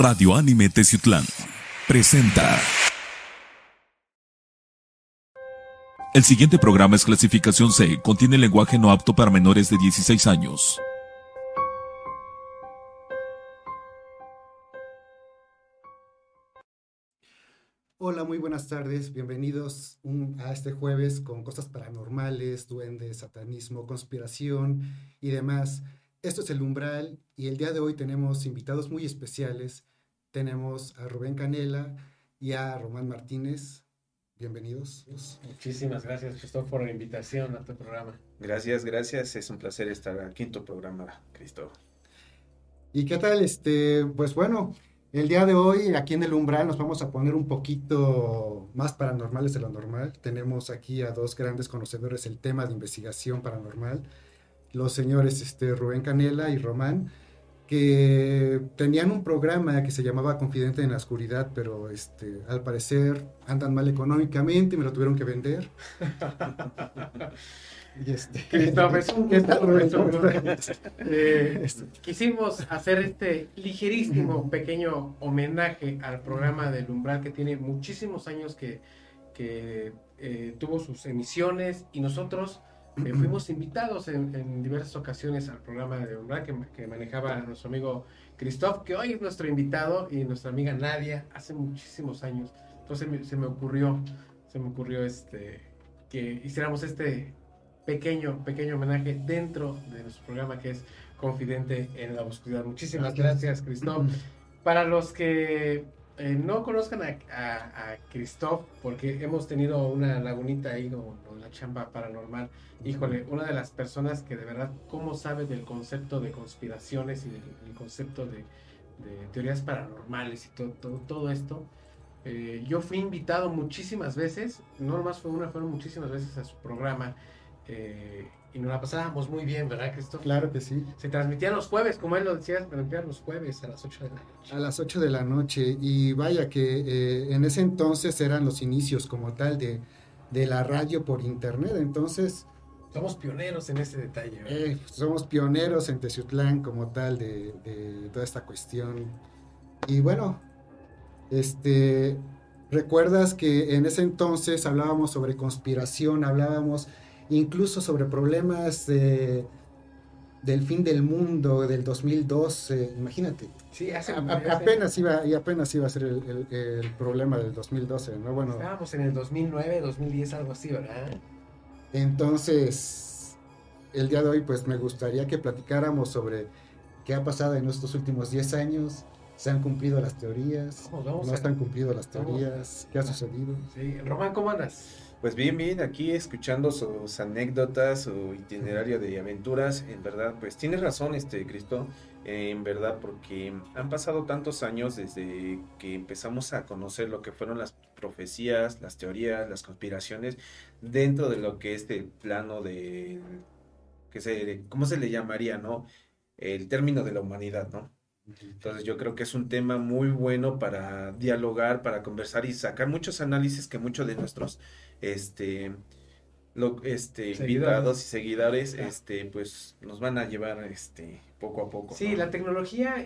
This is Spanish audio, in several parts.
Radio Anime Teciutlán presenta. El siguiente programa es clasificación C, contiene lenguaje no apto para menores de 16 años. Hola, muy buenas tardes, bienvenidos a este jueves con cosas paranormales, duendes, satanismo, conspiración y demás. Esto es El Umbral y el día de hoy tenemos invitados muy especiales. Tenemos a Rubén Canela y a Román Martínez. Bienvenidos. Muchísimas gracias, Cristóbal, por la invitación a tu programa. Gracias, gracias. Es un placer estar aquí en tu programa, Cristóbal. ¿Y qué tal? Este, pues bueno, el día de hoy aquí en el umbral nos vamos a poner un poquito más paranormales de lo normal. Tenemos aquí a dos grandes conocedores del tema de investigación paranormal, los señores este, Rubén Canela y Román, que tenían un programa que se llamaba Confidente en la Oscuridad, pero este, al parecer andan mal económicamente y me lo tuvieron que vender. Y este. Eh, quisimos hacer este ligerísimo, pequeño homenaje al programa del Umbral que tiene muchísimos años que, que eh, tuvo sus emisiones y nosotros eh, fuimos invitados en, en diversas ocasiones al programa de Umbral que, que manejaba nuestro amigo Christoph, que hoy es nuestro invitado, y nuestra amiga Nadia, hace muchísimos años. Entonces me- se me ocurrió, se me ocurrió este, que hiciéramos este pequeño, pequeño homenaje dentro de nuestro programa que es Confidente en la Oscuridad. Muchísimas gracias, Christoph. Para los que eh, no conozcan a, a, a Christoph, porque hemos tenido una lagunita ahí con, con la chamba paranormal, híjole, una de las personas que de verdad, ¿cómo sabe del concepto de conspiraciones y del, del concepto de, de teorías paranormales y todo, todo, todo esto? Eh, yo fui invitado muchísimas veces, no nomás fue una, fueron muchísimas veces a su programa. eh, y nos la pasábamos muy bien, ¿verdad, Christoph? Claro que sí. Se transmitían los jueves, como él lo decía, se transmitían los jueves a las 8 de la noche. A las 8 de la noche. Y vaya que eh, en ese entonces eran los inicios como tal de, de la radio por internet. Entonces, Somos pioneros en ese detalle. ¿verdad? eh, somos pioneros en Teciutlán como tal de, de toda esta cuestión. Y bueno, este, recuerdas que en ese entonces hablábamos sobre conspiración, hablábamos incluso sobre problemas de- del fin del mundo, del 2012, imagínate. sí, hace, A- hace- apenas iba y apenas iba a ser el, el- el problema del 2012, ¿no? Bueno, Estábamos en el 2009, 2010, algo así, ¿verdad? entonces el día de hoy pues me gustaría que platicáramos sobre qué ha pasado en estos últimos 10 años, se han cumplido las teorías, Vamos, vamos no a- se han cumplido las vamos teorías, qué ha sucedido. Sí, Román, ¿cómo andas? Pues bien, bien, aquí escuchando sus anécdotas, su itinerario de aventuras, en verdad, pues tienes razón, este Cristo, en verdad, porque han pasado tantos años desde que empezamos a conocer lo que fueron las profecías, las teorías, las conspiraciones, dentro de lo que es el plano de, que se, ¿cómo se le llamaría, no? El término de la humanidad, ¿no? Entonces yo creo que es un tema muy bueno para dialogar, para conversar y sacar muchos análisis que muchos de nuestros este lo, este invitados y seguidores Claro. este pues nos van a llevar este poco a poco. Sí, ¿no? la tecnología,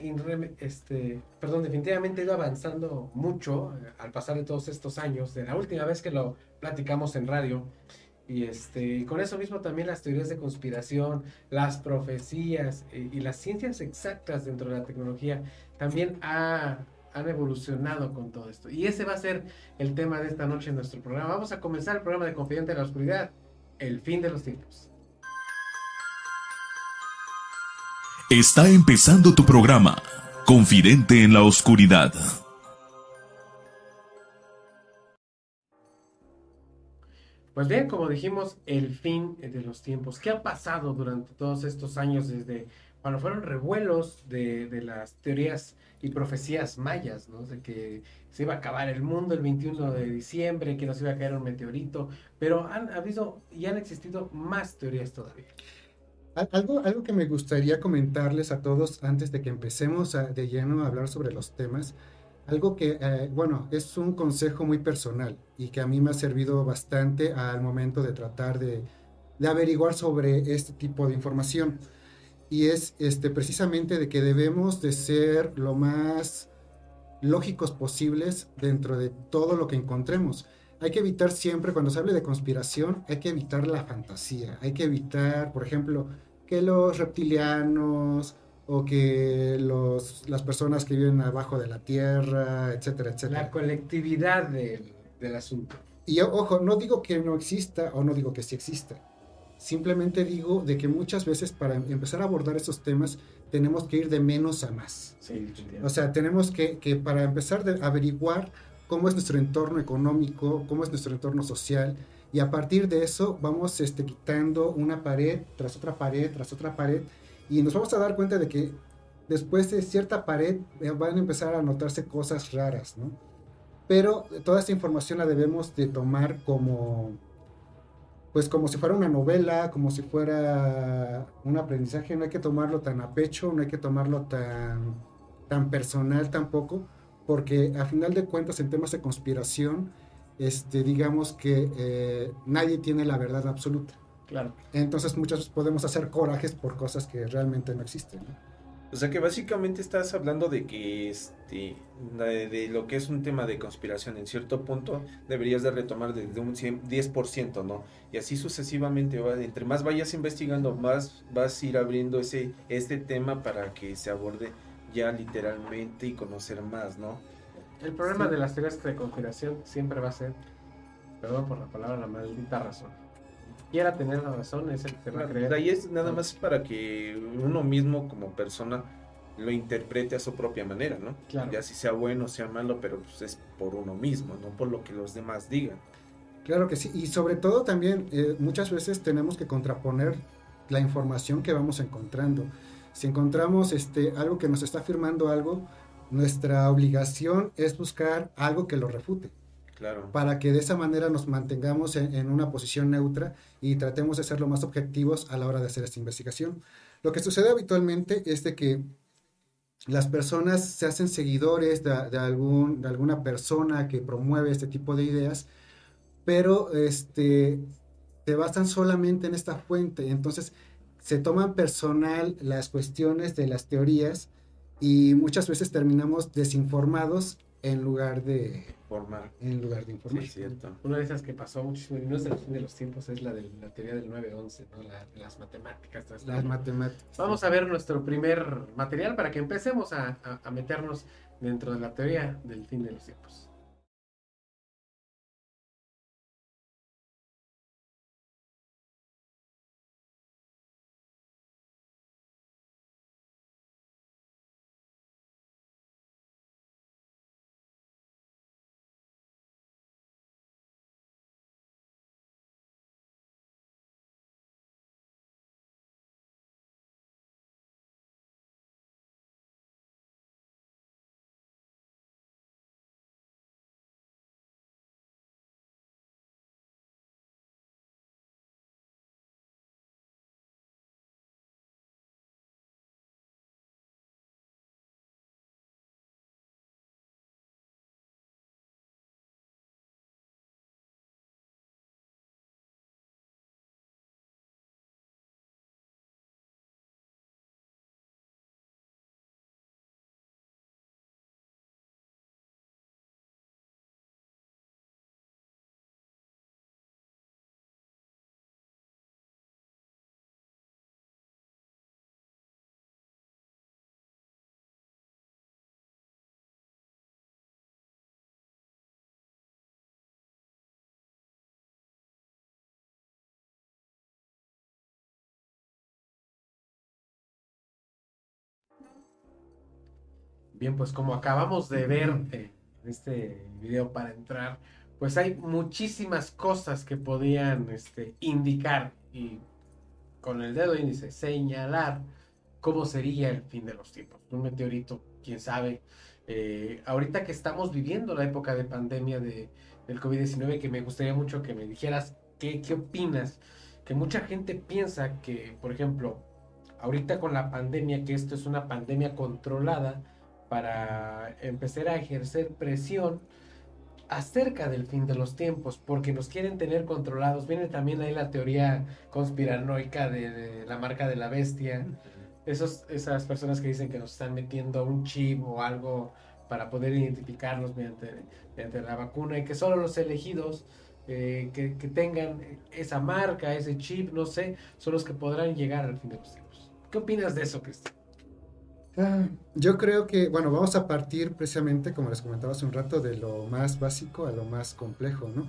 este, perdón, definitivamente ha ido avanzando mucho eh, al pasar de todos estos años, de la última vez que lo platicamos en radio. Y este, y con eso mismo también las teorías de conspiración, las profecías eh, y las ciencias exactas dentro de la tecnología también ha- han evolucionado con todo esto. Y ese va a ser el tema de esta noche en nuestro programa. Vamos a comenzar el programa de Confidente en la Oscuridad, el fin de los tiempos. Está empezando tu programa, Confidente en la Oscuridad. Pues bien, como dijimos, el fin de los tiempos. ¿Qué ha pasado durante todos estos años desde cuando fueron revuelos de, de las teorías y profecías mayas, ¿no? De que se iba a acabar el mundo el 21 de diciembre, que nos iba a caer un meteorito, pero han habido y han existido más teorías todavía. Al- Algo, algo que me gustaría comentarles a todos antes de que empecemos a- de lleno a hablar sobre los temas, algo que, eh, bueno, es un consejo muy personal y que a mí me ha servido bastante al momento de tratar de, de averiguar sobre este tipo de información. Y es este, precisamente de que debemos de ser lo más lógicos posibles dentro de todo lo que encontremos. Hay que evitar siempre, cuando se hable de conspiración, hay que evitar la fantasía, hay que evitar, por ejemplo, que los reptilianos o que los, las personas que viven abajo de la tierra, etcétera, etcétera. La colectividad del, del asunto. Y ojo, no digo que no exista o no digo que sí exista. Simplemente digo de que muchas veces para empezar a abordar estos temas tenemos que ir de menos a más. Sí, O sea, tenemos que, que para empezar a averiguar cómo es nuestro entorno económico, cómo es nuestro entorno social, y a partir de eso vamos este, quitando una pared tras otra pared, tras otra pared, y nos vamos a dar cuenta de que después de cierta pared eh, van a empezar a notarse cosas raras, ¿no? Pero toda esta información la debemos de tomar como, pues como si fuera una novela, como si fuera un aprendizaje, no hay que tomarlo tan a pecho, no hay que tomarlo tan, tan personal tampoco, porque a final de cuentas en temas de conspiración, este, digamos que eh, nadie tiene la verdad absoluta. Claro. Entonces muchas veces podemos hacer corajes por cosas que realmente no existen. O sea que básicamente estás hablando de que este de, lo que es un tema de conspiración en cierto punto deberías de retomar desde un 10%, ¿no? Y así sucesivamente, entre más vayas investigando, más vas a ir abriendo ese este tema para que se aborde ya literalmente y conocer más, ¿no? El problema de las teorías de conspiración siempre va a ser, perdón por la palabra, la maldita razón. Quiera tener la razón, es el que va a creer. Ahí es nada más para que uno mismo como persona lo interprete a su propia manera, ¿no? Claro. Ya si sea bueno o sea malo, pero pues es por uno mismo, no por lo que los demás digan. Claro que sí, y sobre todo también eh, muchas veces tenemos que contraponer la información que vamos encontrando. Si encontramos este, algo que nos está afirmando algo, nuestra obligación es buscar algo que lo refute. Para que de esa manera nos mantengamos en, una posición neutra y tratemos de ser lo más objetivos a la hora de hacer esta investigación. Lo que sucede habitualmente es de que las personas se hacen seguidores de, algún, de alguna persona que promueve este tipo de ideas, pero este, se basan solamente en esta fuente. Entonces, se toman personal las cuestiones de las teorías y muchas veces terminamos desinformados en lugar de En lugar de informar. Sí, cierto. Una de esas que pasó muchísimo, y no es de los, de los tiempos, es la de la teoría del 9-11, ¿no? La, las matemáticas. Las matemáticas. Vamos a ver nuestro primer material para que empecemos a, a, a meternos dentro de la teoría del fin de los tiempos. Bien, pues como acabamos de ver en este video para entrar, pues hay muchísimas cosas que podían este, indicar y con el dedo índice señalar cómo sería el fin de los tiempos. Un meteorito, quién sabe. Eh, ahorita que estamos viviendo la época de pandemia de, del COVID-19, que me gustaría mucho que me dijeras qué, qué opinas. Que mucha gente piensa que, por ejemplo, ahorita con la pandemia, que esto es una pandemia controlada, para empezar a ejercer presión acerca del fin de los tiempos, porque nos quieren tener controlados. Viene también ahí la teoría conspiranoica de, la marca de la bestia. Esos, esas personas que dicen que nos están metiendo un chip o algo para poder identificarlos mediante, mediante la vacuna y que solo los elegidos eh, que, tengan esa marca, ese chip, no sé, son los que podrán llegar al fin de los tiempos. ¿Qué opinas de eso, Cristian? Ah, yo creo que, bueno, vamos a partir precisamente, como les comentaba hace un rato, de lo más básico a lo más complejo, ¿no?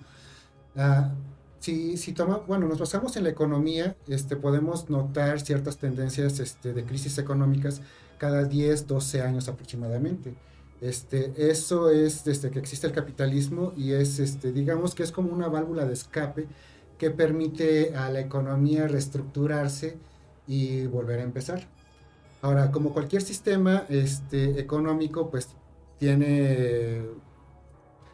Ah, si, si toma, bueno, nos basamos en la economía, este, podemos notar ciertas tendencias este, de crisis económicas cada 10, 12 años aproximadamente. Este, eso es desde que existe el capitalismo y es, este, digamos que es como una válvula de escape que permite a la economía reestructurarse y volver a empezar. Ahora, como cualquier sistema este, económico, pues tiene,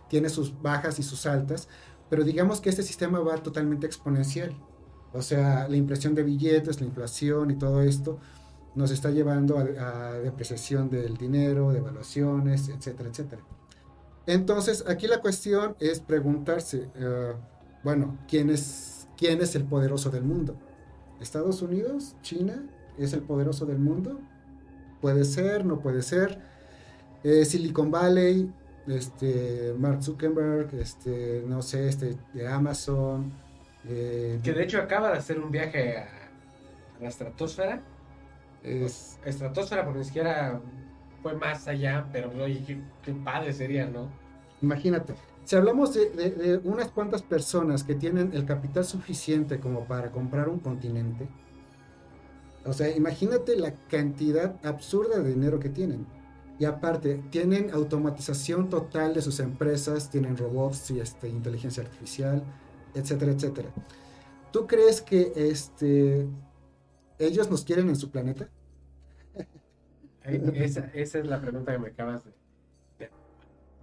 tiene sus bajas y sus altas, pero digamos que este sistema va totalmente exponencial. O sea, la impresión de billetes, la inflación y todo esto nos está llevando a, depreciación del dinero, de evaluaciones, etcétera, etcétera. Entonces, aquí la cuestión es preguntarse, eh, bueno, ¿quién es, ¿quién es el poderoso del mundo? ¿Estados Unidos? ¿China? ¿Es el poderoso del mundo? Puede ser, no puede ser. Eh, Silicon Valley, este, Mark Zuckerberg, este, no sé, este, de Amazon. Eh, que de hecho acaba de hacer un viaje a, la estratosfera. Es, estratosfera, porque ni siquiera fue más allá, pero oye, qué, padre sería, ¿no? Imagínate, si hablamos de, de, unas cuantas personas que tienen el capital suficiente como para comprar un continente, o sea, imagínate la cantidad absurda de dinero que tienen. Y aparte, tienen automatización total de sus empresas, tienen robots y este, inteligencia artificial, etcétera, etcétera. ¿Tú crees que este, ellos nos quieren en su planeta? Esa, es la pregunta que me acabas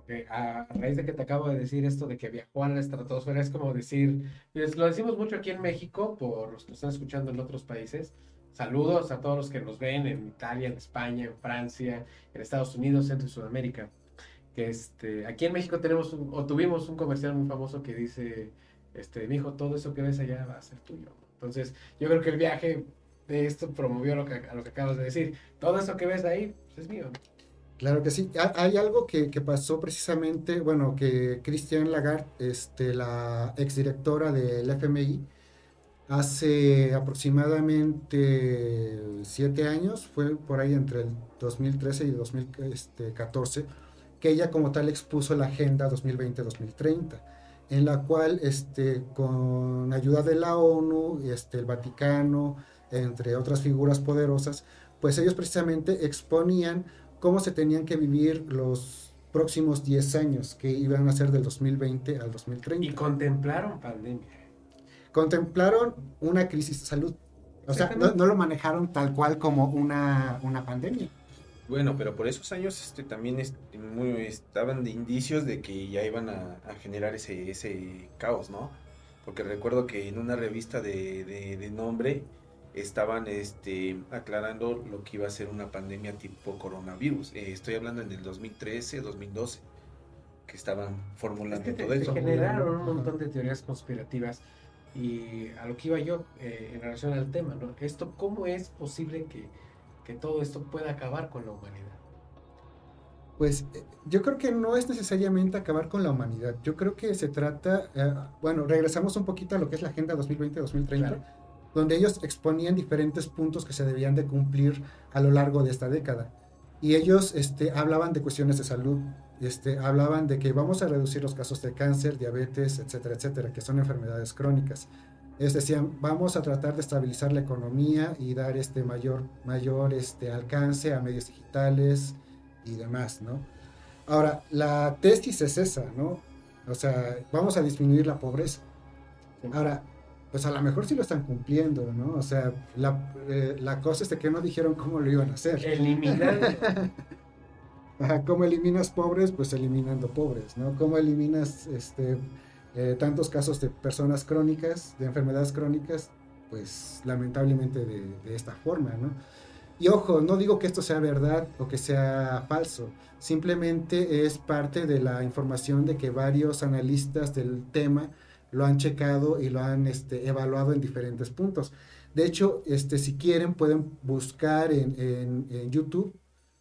de, a raíz de que te acabo de decir esto de que viajó a la estratosfera, es como decir, lo decimos mucho aquí en México, por los que están escuchando en otros países, Saludos a todos los que nos ven en Italia, en España, en Francia, en Estados Unidos, Centro y Sudamérica. Que este, aquí en México tenemos o tuvimos un comercial muy famoso que dice, este, mi hijo, todo eso que ves allá va a ser tuyo. Entonces, yo creo que el viaje de esto promovió lo que, a lo que acabas de decir. Todo eso que ves ahí pues, es mío. Claro que sí. Hay algo que, que, pasó precisamente, bueno, que Christian Lagarde, este, la exdirectora del FMI, hace aproximadamente siete años, fue por ahí entre el 2013 y 2014, que ella como tal expuso la Agenda 2020-2030, en la cual este, con ayuda de la ONU, este, el Vaticano, entre otras figuras poderosas, pues ellos precisamente exponían cómo se tenían que vivir los próximos 10 años, que iban a ser del 2020 al 2030. Y contemplaron pandemia contemplaron una crisis de salud. O sea, no, lo manejaron tal cual como una, pandemia. Bueno, pero por esos años este, también estaban de indicios de que ya iban a, generar ese, ese caos, ¿no? Porque recuerdo que en una revista de, nombre estaban este, aclarando lo que iba a ser una pandemia tipo coronavirus. Eh, estoy hablando en el 2013, 2012, que estaban formulando todo eso. generaron un montón de teorías conspirativas y a lo que iba yo eh, en relación al tema, ¿no? Esto, ¿cómo es posible que, que, todo esto pueda acabar con la humanidad? Pues eh, yo creo que no es necesariamente acabar con la humanidad. Yo creo que se trata, eh, bueno, regresamos un poquito a lo que es la Agenda 2020-2030, donde ellos exponían diferentes puntos que se debían de cumplir a lo largo de esta década. Y ellos este, hablaban de cuestiones de salud, este, hablaban de que vamos a reducir los casos de cáncer, diabetes, etcétera, etcétera, que son enfermedades crónicas. Es decir, vamos a tratar de estabilizar la economía y dar este mayor, mayor este, alcance a medios digitales y demás, ¿no? Ahora, la tesis es esa, ¿no? O sea, vamos a disminuir la pobreza. Ahora, pues a lo mejor sí lo están cumpliendo, ¿no? O sea, la, eh, la cosa es de que no dijeron cómo lo iban a hacer. Eliminar ¿Cómo eliminas pobres? Pues eliminando pobres, ¿no? ¿Cómo eliminas este, eh, tantos casos de personas crónicas, de enfermedades crónicas? Pues lamentablemente de, esta forma, ¿no? Y ojo, no digo que esto sea verdad o que sea falso, simplemente es parte de la información de que varios analistas del tema lo han checado y lo han este, evaluado en diferentes puntos. De hecho, este, si quieren, pueden buscar en, YouTube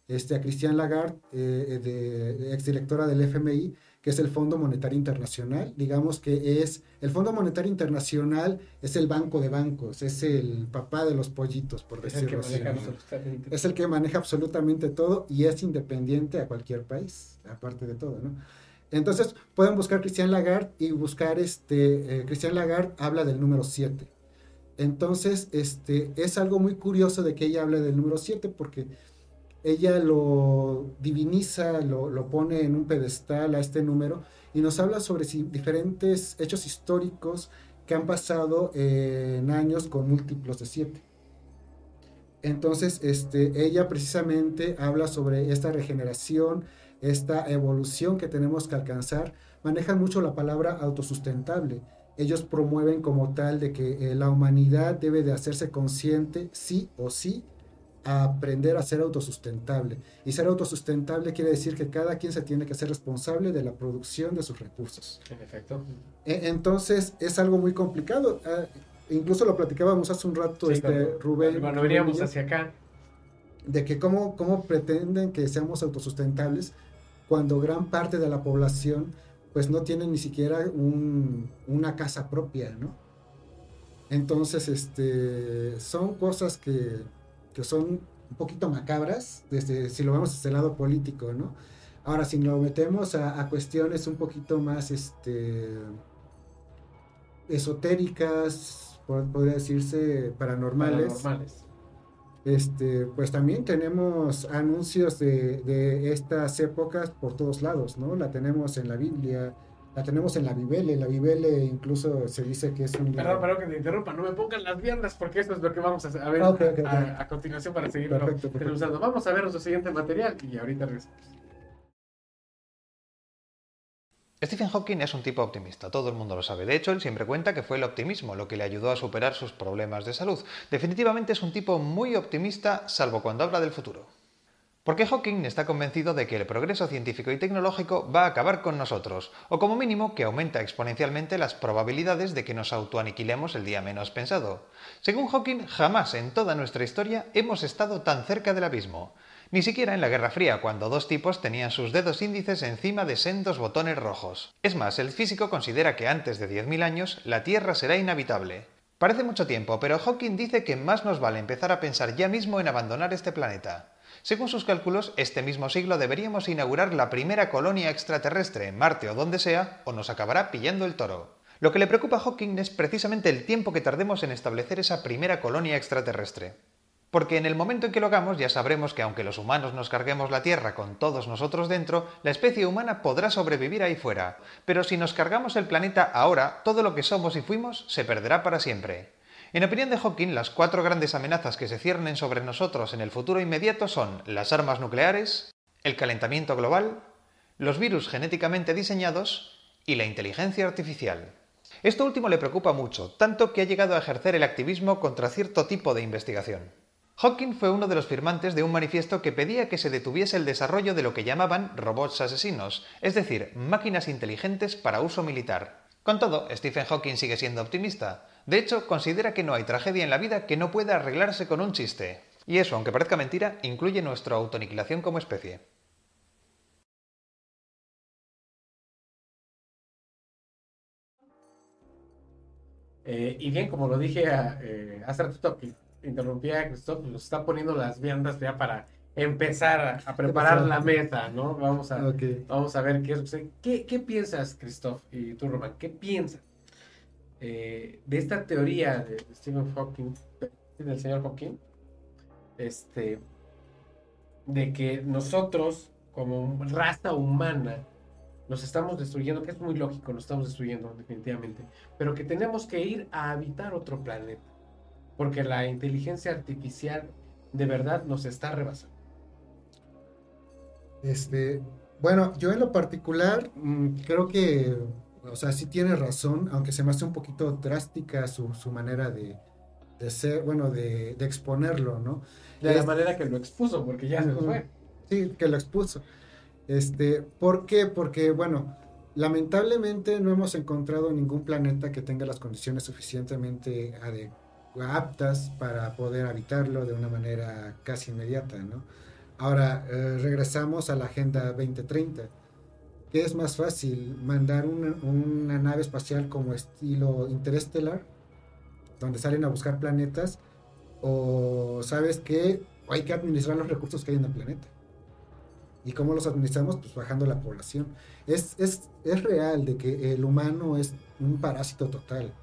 este, a Christian Lagarde, eh, de, exdirectora del FMI, que es el Fondo Monetario Internacional. Digamos que es, el Fondo Monetario Internacional es el banco de bancos, es el papá de los pollitos, por decirlo así. Es el que maneja absolutamente todo y es independiente a cualquier país, aparte de todo, ¿no? Entonces pueden buscar Christian Lagarde y buscar este, eh, Christian Lagarde habla del número 7. Entonces, este, es algo muy curioso de que ella hable del número 7 porque ella lo diviniza, lo, pone en un pedestal a este número y nos habla sobre diferentes hechos históricos que han pasado en años con múltiplos de siete. Entonces, este, ella precisamente habla sobre esta regeneración, esta evolución que tenemos que alcanzar. Manejan mucho la palabra autosustentable. Ellos promueven como tal de que eh, la humanidad debe de hacerse consciente, sí o sí, a aprender a ser autosustentable. Y ser autosustentable quiere decir que cada quien se tiene que ser responsable de la producción de sus recursos. En efecto. E, entonces es algo muy complicado. Ah, incluso lo platicábamos hace un rato, este, Rubén. Cuando veníamos hacia acá. De que cómo, cómo pretenden que seamos autosustentables cuando gran parte de la población pues no tiene ni siquiera una casa propia, ¿no? Entonces, este, son cosas que que son un poquito macabras, desde, si lo vemos desde el lado político, ¿no? Ahora, si lo metemos a, cuestiones un poquito más este, esotéricas, podría decirse paranormales, Este, pues también tenemos anuncios de, de, estas épocas por todos lados, ¿no? La tenemos en la Biblia, la tenemos en la Vivele, la Vivele incluso se dice que es un Perdón, perdón que te interrumpa, no me pongan las viandas porque esto es lo que vamos a, ver a, continuación para seguir usando. Vamos a ver nuestro siguiente material y ahorita regresamos. Stephen Hawking es un tipo optimista, todo el mundo lo sabe. De hecho, él siempre cuenta que fue el optimismo lo que le ayudó a superar sus problemas de salud. Definitivamente es un tipo muy optimista, salvo cuando habla del futuro. Porque Hawking está convencido de que el progreso científico y tecnológico va a acabar con nosotros, o como mínimo que aumenta exponencialmente las probabilidades de que nos autoaniquilemos el día menos pensado. Según Hawking, jamás en toda nuestra historia hemos estado tan cerca del abismo. Ni siquiera en la Guerra Fría, cuando dos tipos tenían sus dedos índices encima de sendos botones rojos. Es más, el físico considera que antes de 10.000 años la Tierra será inhabitable. Parece mucho tiempo, pero Hawking dice que más nos vale empezar a pensar ya mismo en abandonar este planeta. Según sus cálculos, este mismo siglo deberíamos inaugurar la primera colonia extraterrestre en Marte o donde sea, o nos acabará pillando el toro. Lo que le preocupa a Hawking es precisamente el tiempo que tardemos en establecer esa primera colonia extraterrestre. Porque en el momento en que lo hagamos ya sabremos que aunque los humanos nos carguemos la Tierra con todos nosotros dentro, la especie humana podrá sobrevivir ahí fuera. Pero si nos cargamos el planeta ahora, todo lo que somos y fuimos se perderá para siempre. En opinión de Hawking, las cuatro grandes amenazas que se ciernen sobre nosotros en el futuro inmediato son las armas nucleares, el calentamiento global, los virus genéticamente diseñados y la inteligencia artificial. Esto último le preocupa mucho, tanto que ha llegado a ejercer el activismo contra cierto tipo de investigación. Hawking fue uno de los firmantes de un manifiesto que pedía que se detuviese el desarrollo de lo que llamaban robots asesinos, es decir, máquinas inteligentes para uso militar. Con todo, Stephen Hawking sigue siendo optimista. De hecho, considera que no hay tragedia en la vida que no pueda arreglarse con un chiste. Y eso, aunque parezca mentira, incluye nuestra autoaniquilación como especie. Eh, y bien, como lo dije eh, hace rato que interrumpía a Christoph, nos está poniendo las viandas ya para empezar a, preparar la mesa, ¿no? Vamos a, vamos a ver qué es. ¿Qué, qué piensas, Christoph y tú, Román? ¿Qué piensas eh, de esta teoría de Stephen Hawking, del señor Hawking? Este, de que nosotros, como raza humana, nos estamos destruyendo, que es muy lógico, nos estamos destruyendo definitivamente, pero que tenemos que ir a habitar otro planeta, porque la inteligencia artificial de verdad nos está rebasando. Este, bueno, yo en lo particular mm, creo que, o sea, sí tiene razón, aunque se me hace un poquito drástica su, manera de, ser, bueno, de, exponerlo, ¿no? De la manera que lo expuso, porque ya se fue. Sí, que lo expuso. Este, ¿Por qué? Porque, bueno, lamentablemente no hemos encontrado ningún planeta que tenga las condiciones suficientemente aptas para poder habitarlo de una manera casi inmediata, ¿no? Ahora, eh, regresamos a la Agenda 2030. ¿Qué es más fácil? ¿Mandar una, una nave espacial como estilo interestelar, donde salen a buscar planetas? ¿O sabes que hay que administrar los recursos que hay en el planeta? ¿Y cómo los administramos? Pues bajando la población. Es, es, es real de que el humano es un parásito total.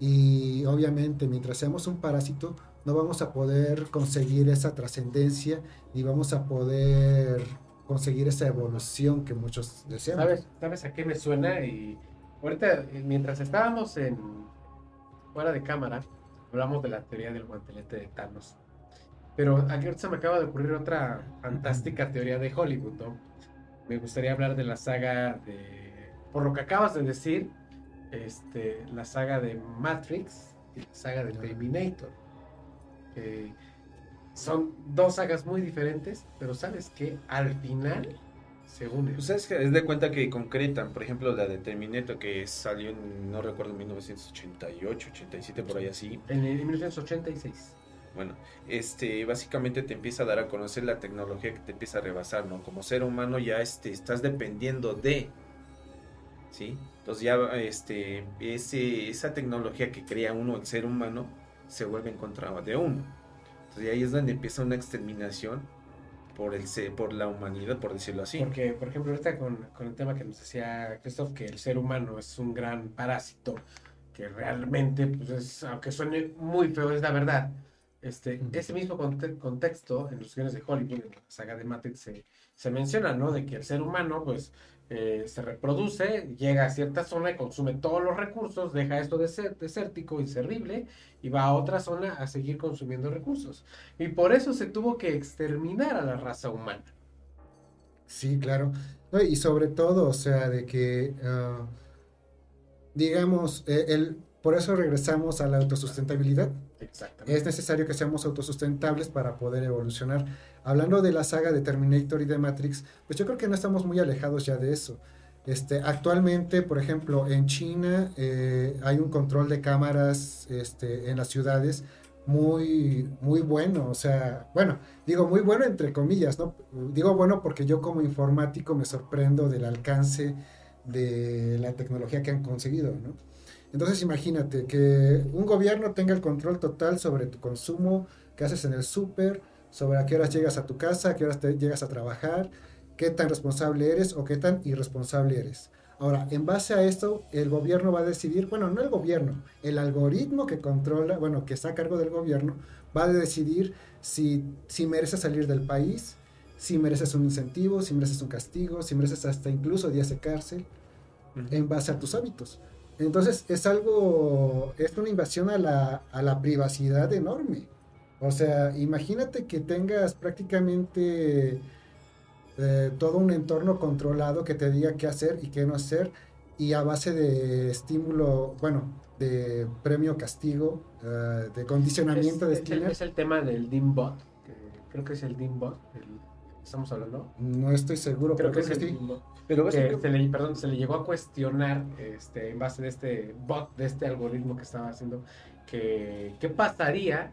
Y obviamente mientras seamos un parásito, no vamos a poder conseguir esa trascendencia ni vamos a poder conseguir esa evolución que muchos deseamos. ¿Sabes, ¿Sabes a qué me suena? Y ahorita, mientras estábamos en fuera de cámara, hablamos de la teoría del guantelete de Thanos. Pero aquí ahorita se me acaba de ocurrir otra fantástica teoría de Hollywood, ¿no? Me gustaría hablar de la saga de... Por lo que acabas de decir, este, la saga de Matrix y la saga de Terminator. Que son dos sagas muy diferentes, pero sabes que al final se unen. Pues es que es de cuenta que concretan, por ejemplo, la de Terminator que salió en, no recuerdo, en 1988, 87, por ahí así. En, en 1986. Bueno, este, básicamente te empieza a dar a conocer la tecnología que te empieza a rebasar, ¿no? Como ser humano ya este, estás dependiendo de, ¿sí? Entonces ya este, ese, esa tecnología que crea uno, el ser humano, se vuelve en contra de uno. Entonces ahí es donde empieza una exterminación por, el, por la humanidad, por decirlo así. Porque, por ejemplo, ahorita con, con el tema que nos decía Christoph, que el ser humano es un gran parásito, que realmente, pues es, aunque suene muy feo, es la verdad este, ese mismo contexto en los guiones de Hollywood, en la saga de Matrix, se, se menciona, ¿no? De que el ser humano, pues, eh, se reproduce, llega a cierta zona y consume todos los recursos, deja esto desértico, inservible, y va a otra zona a seguir consumiendo recursos. Y por eso se tuvo que exterminar a la raza humana. Sí, claro. y sobre todo, o sea, de que, ah, digamos, eh, por eso regresamos a la autosustentabilidad. Exactamente. Es necesario que seamos autosustentables para poder evolucionar. Hablando de la saga de Terminator y de Matrix, pues yo creo que no estamos muy alejados ya de eso. Este, actualmente, por ejemplo, en China eh, hay un control de cámaras este, en las ciudades muy, muy bueno. O sea, bueno, digo muy bueno entre comillas, ¿no? Digo bueno porque yo como informático me sorprendo del alcance de la tecnología que han conseguido, ¿no? Entonces imagínate que un gobierno tenga el control total sobre tu consumo, qué haces en el súper, sobre a qué horas llegas a tu casa, a qué horas te llegas a trabajar, qué tan responsable eres o qué tan irresponsable eres. Ahora, en base a esto, el gobierno va a decidir, bueno, no el gobierno, el algoritmo que controla, bueno, que está a cargo del gobierno, va a decidir si, si mereces salir del país, si mereces un incentivo, si mereces un castigo, si mereces hasta incluso días de cárcel, en base a tus hábitos. Entonces es algo, es una invasión a la, a la privacidad enorme. O sea, imagínate que tengas prácticamente eh, todo un entorno controlado que te diga qué hacer y qué no hacer y a base de estímulo, bueno, de premio castigo, eh, de condicionamiento de estímulo. Es el tema del DIMBot, que creo que es el DIMBot, estamos hablando. No estoy seguro, creo que es el sí. Pero que se le, perdón, se le llegó a cuestionar este, en base de este bot, de este algoritmo que estaba haciendo, que qué pasaría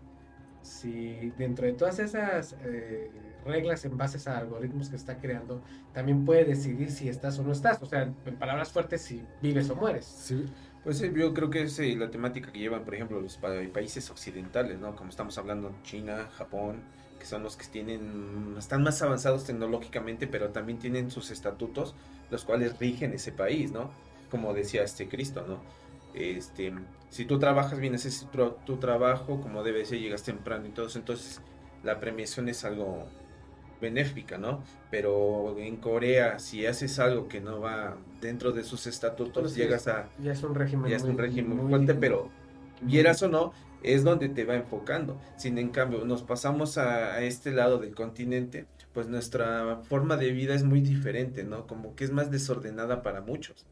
si dentro de todas esas eh, reglas en base a algoritmos que está creando, también puede decidir si estás o no estás. O sea, en palabras fuertes, si vives o mueres. Sí. Pues yo creo que es eh, la temática que llevan, por ejemplo, los países occidentales, ¿no? Como estamos hablando, China, Japón, que son los que tienen, están más avanzados tecnológicamente, pero también tienen sus estatutos, los cuales rigen ese país, ¿no? Como decía este Cristo, ¿no? Este, si tú trabajas bien, ese es tu, trabajo, como debe ser, llegas temprano y todo eso, entonces la premiación es algo benéfica, ¿no? Pero en Corea, si haces algo que no va dentro de sus estatutos, llegas a... Ya es un régimen, ya es un régimen muy, fuerte, pero quieras o no, es donde te va enfocando. Sin en cambio, nos pasamos a, este lado del continente, pues nuestra forma de vida es muy diferente, ¿no? Como que es más desordenada para muchos.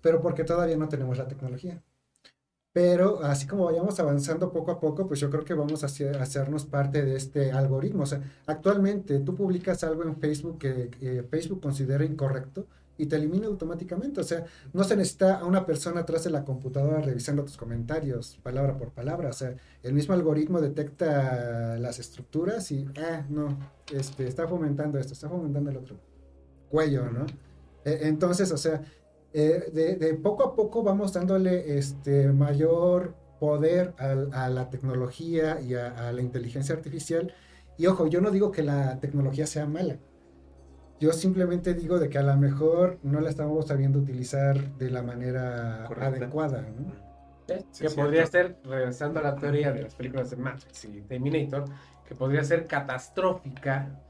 Pero porque todavía no tenemos la tecnología. Pero así como vayamos avanzando poco a poco, pues yo creo que vamos a, hacernos parte de este algoritmo. O sea, actualmente tú publicas algo en Facebook que Facebook considera incorrecto y te elimina automáticamente. O sea, no se necesita a una persona atrás de la computadora revisando tus comentarios, palabra por palabra. O sea, el mismo algoritmo detecta las estructuras y, ah, no, este, está fomentando esto, está fomentando el otro. Cuello, ¿no? E, entonces, o sea, eh, de, poco a poco vamos dándole este mayor poder a, la tecnología y a la inteligencia artificial. Y ojo, yo no digo que la tecnología sea mala yo simplemente digo de que a lo mejor no la estamos sabiendo utilizar de la manera adecuada. ¿no? que podría ser, regresando a la teoría de las películas de Matrix y Terminator, que podría ser catastrófica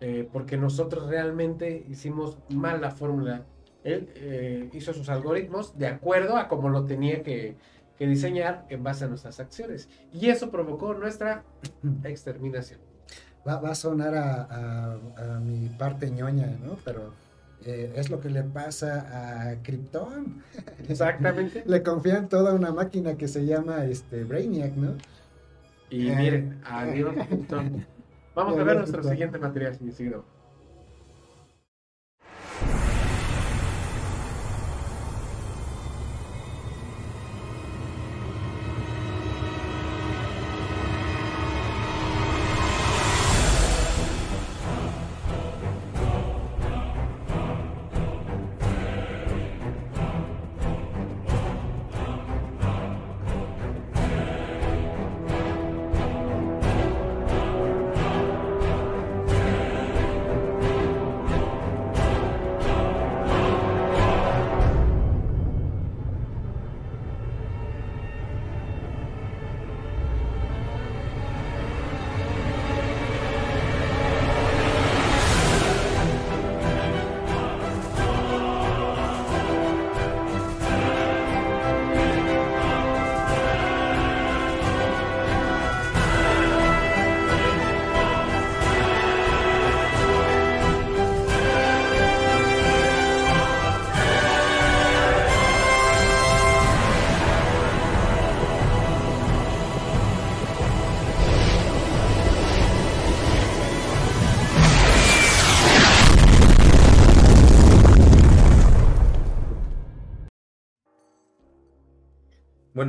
eh, porque nosotros realmente hicimos mal la fórmula. Él eh, hizo sus algoritmos de acuerdo a como lo tenía que, que diseñar en base a nuestras acciones. Y eso provocó nuestra exterminación va, a sonar a, mi parte ñoña, ¿no? Pero eh, es lo que le pasa a Krypton. Exactamente. le confían toda una máquina que se llama este Brainiac, ¿no? Y eh, miren, adiós Krypton. Vamos a ver nuestro siguiente material, seguido.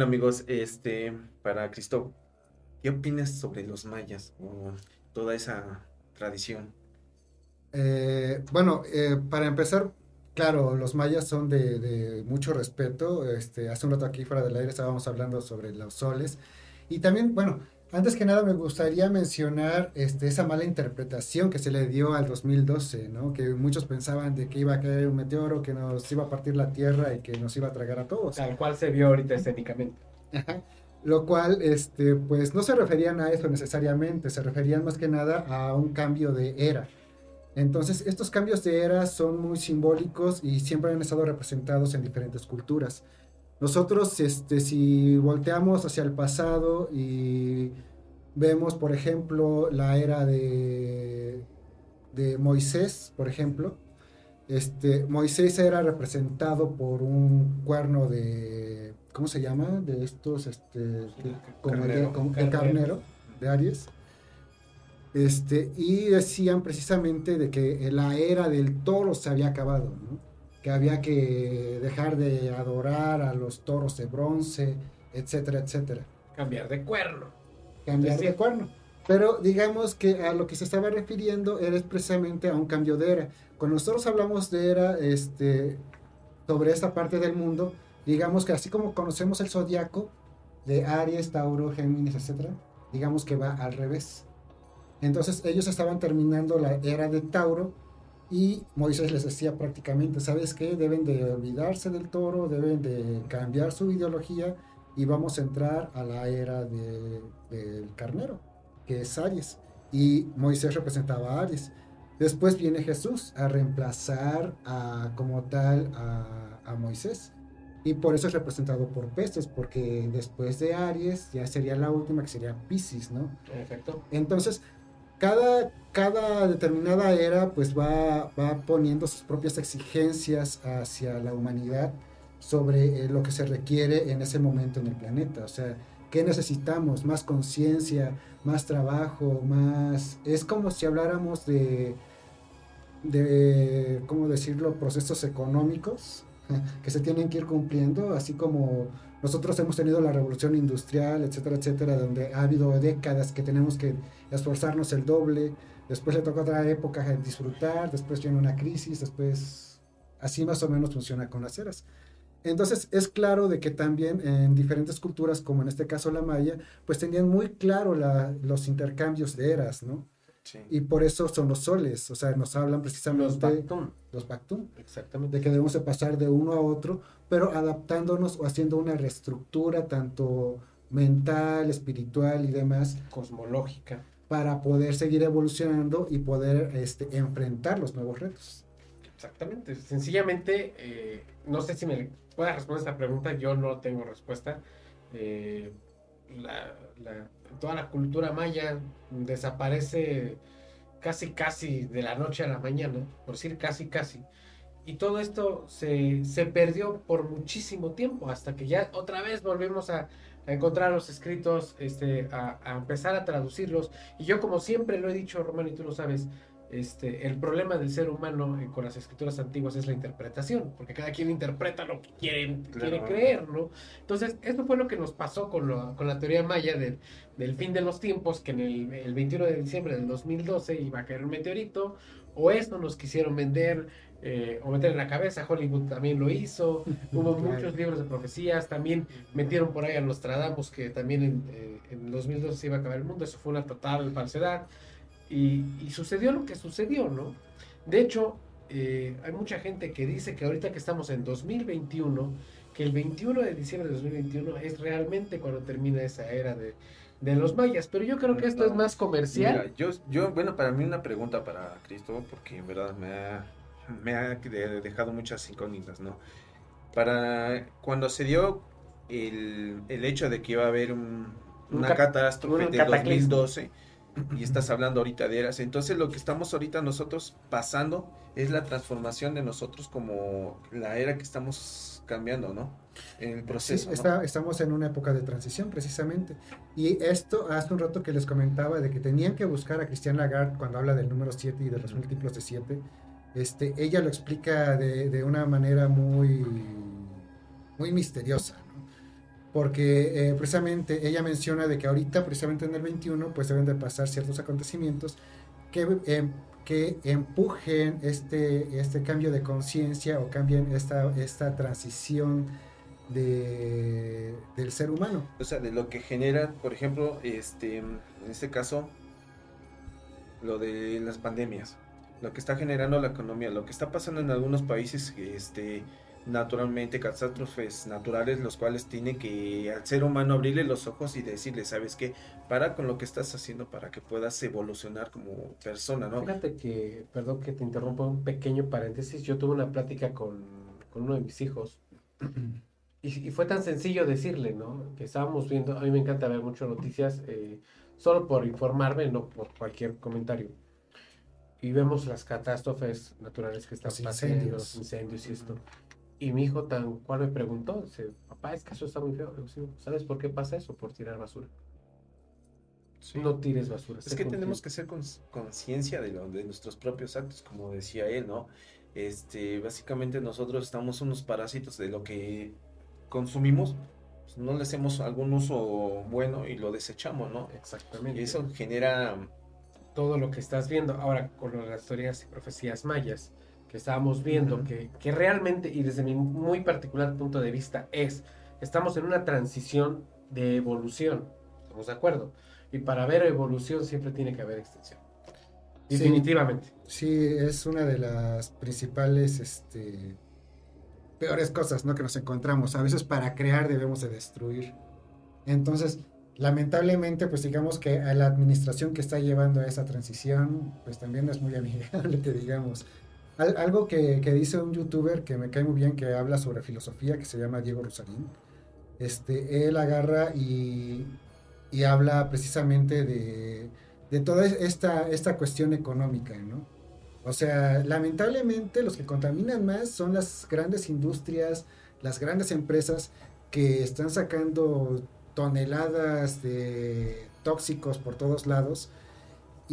Amigos, este, para Cristo, ¿qué opinas sobre los mayas o toda esa tradición? Eh, bueno, eh, para empezar, claro, los mayas son de, mucho respeto. Este, hace un rato aquí fuera del aire estábamos hablando sobre los soles. Y también, bueno, antes que nada me gustaría mencionar este, esa mala interpretación que se le dio al 2012, ¿no? Que muchos pensaban de que iba a caer un meteoro, que nos iba a partir la Tierra y que nos iba a tragar a todos. Tal cual se vio ahorita escénicamente. Lo cual, este, pues no se referían a eso necesariamente, se referían más que nada a un cambio de era. Entonces, estos cambios de era son muy simbólicos y siempre han estado representados en diferentes culturas. Nosotros, este, si volteamos hacia el pasado y vemos, por ejemplo, la era de, de Moisés, por ejemplo, este, Moisés era representado por un cuerno de, ¿cómo se llama? De estos, este, como, el, carnero de Aries. Este, y decían precisamente de que la era del toro se había acabado, ¿no? Que había que dejar de adorar a los toros de bronce, etcétera, etcétera. Cambiar de cuerno. Cambiar de cuerno. Pero digamos que a lo que se estaba refiriendo era precisamente a un cambio de era. Cuando nosotros hablamos de era este, sobre esta parte del mundo, digamos que así como conocemos el zodiaco de Aries, Tauro, Géminis, etcétera, digamos que va al revés. Entonces ellos estaban terminando la era de Tauro y Moisés les decía prácticamente, ¿sabes qué? Deben de olvidarse del toro, deben de cambiar su ideología y vamos a entrar a la era del carnero, que es Aries. Y Moisés representaba a Aries. Después viene Jesús a reemplazar a, como tal a, a Moisés. Y por eso es representado por peces, porque después de Aries ya sería la última, que sería Pisces, ¿no? Perfecto. Entonces, cada, cada determinada era pues va, va poniendo sus propias exigencias hacia la humanidad sobre eh, lo que se requiere en ese momento en el planeta. O sea, ¿qué necesitamos? Más conciencia, más trabajo, más... Es como si habláramos de, de, ¿cómo decirlo?, procesos económicos que se tienen que ir cumpliendo, así como nosotros hemos tenido la revolución industrial, etcétera, etcétera, donde ha habido décadas que tenemos que esforzarnos el doble, después le toca otra época disfrutar, después viene una crisis, después así más o menos funciona con las eras. Entonces es claro de que también en diferentes culturas, como en este caso la maya, pues tenían muy claro los intercambios de eras, ¿no? Y por eso son los soles, o sea, nos hablan precisamente los Bactum. Exactamente. De que debemos de pasar de uno a otro, pero adaptándonos o haciendo una reestructura tanto mental, espiritual y demás. Cosmológica. Para poder seguir evolucionando y poder este, enfrentar los nuevos retos. Exactamente. Sencillamente, eh, no sé si me pueda responder esta pregunta, yo no tengo respuesta. Eh, la, toda la cultura maya desaparece casi casi de la noche a la mañana, por decir casi casi. Y todo esto se, se perdió por muchísimo tiempo, hasta que ya otra vez volvemos a, a encontrar los escritos, este, a, a, empezar a traducirlos. Y yo como siempre lo he dicho, Román, y tú lo sabes, este, el problema del ser humano eh, con las escrituras antiguas es la interpretación, porque cada quien interpreta lo que quiere, quiere creer, ¿no? Entonces, esto fue lo que nos pasó con, la teoría maya del, del, fin de los tiempos, que en el, 21 de diciembre del 2012 iba a caer un meteorito, o esto nos quisieron vender eh, o meter en la cabeza, Hollywood también lo hizo, hubo muchos libros de profecías, también metieron por ahí a Nostradamus que también en, eh, en 2012 se iba a acabar el mundo, eso fue una total falsedad. Y, sucedió lo que sucedió, ¿no? De hecho, eh, hay mucha gente que dice que ahorita que estamos en 2021, que el 21 de diciembre de 2021 es realmente cuando termina esa era de, los mayas. Pero yo creo que esto es más comercial. Mira, yo, yo, bueno, para mí una pregunta para Cristo, porque en verdad me ha, me ha dejado muchas incógnitas, ¿no? Para cuando se dio el, el hecho de que iba a haber una catástrofe de 2012 y estás hablando ahorita de eras. Entonces lo que estamos ahorita nosotros pasando es la transformación de nosotros como la era que estamos cambiando, ¿no? En el proceso. estamos en una época de transición precisamente. Y esto hace un rato que les comentaba de que tenían que buscar a Christian Lagarde cuando habla del número 7 y de los múltiplos de 7. Este, ella lo explica de, de una manera muy, muy misteriosa porque eh, precisamente ella menciona de que ahorita, precisamente en el 21, pues deben de pasar ciertos acontecimientos que, em, que empujen este, este cambio de conciencia o cambien esta, esta transición de, del ser humano. O sea, de lo que genera, por ejemplo, este, en este caso, lo de las pandemias, lo que está generando la economía, lo que está pasando en algunos países, este, naturalmente catástrofes naturales, los cuales tiene que al ser humano abrirle los ojos y decirle, sabes qué, para con lo que estás haciendo para que puedas evolucionar como persona, ¿no? Fíjate que, perdón que te interrumpa un pequeño paréntesis, yo tuve una plática con, con uno de mis hijos y, y, fue tan sencillo decirle, ¿no? Que estábamos viendo, a mí me encanta ver muchas noticias, eh, solo por informarme, no por cualquier comentario. Y vemos las catástrofes naturales que están pasando, los incendios y esto. Y mi hijo tan cual me preguntó, dice, papá, es que eso está muy feo. ¿Sabes por qué pasa eso? Por tirar basura. No tires basura. Es que tenemos que ser conciencia de, de nuestros propios actos, como decía él, ¿no? Este, básicamente nosotros estamos unos parásitos de lo que consumimos, pues, no le hacemos algún uso bueno y lo desechamos, ¿no? Exactamente. Y eso genera todo lo que estás viendo ahora con las historias y profecías mayas que estábamos viendo, que, que, realmente, y desde mi muy particular punto de vista, es, estamos en una transición de evolución, ¿estamos de acuerdo? Y para ver evolución siempre tiene que haber extensión. Definitivamente. Sí, es una de las principales, este, peores cosas, ¿no? Que nos encontramos. A veces para crear debemos de destruir. Entonces, lamentablemente, pues digamos que a la administración que está llevando a esa transición, pues también no es muy amigable, que digamos algo que, dice un youtuber que me cae muy bien, que habla sobre filosofía, que se llama Diego Rosarín. Este, él agarra y, habla precisamente de, toda esta, esta cuestión económica, ¿no? O sea, lamentablemente los que contaminan más son las grandes industrias, las grandes empresas que están sacando toneladas de tóxicos por todos lados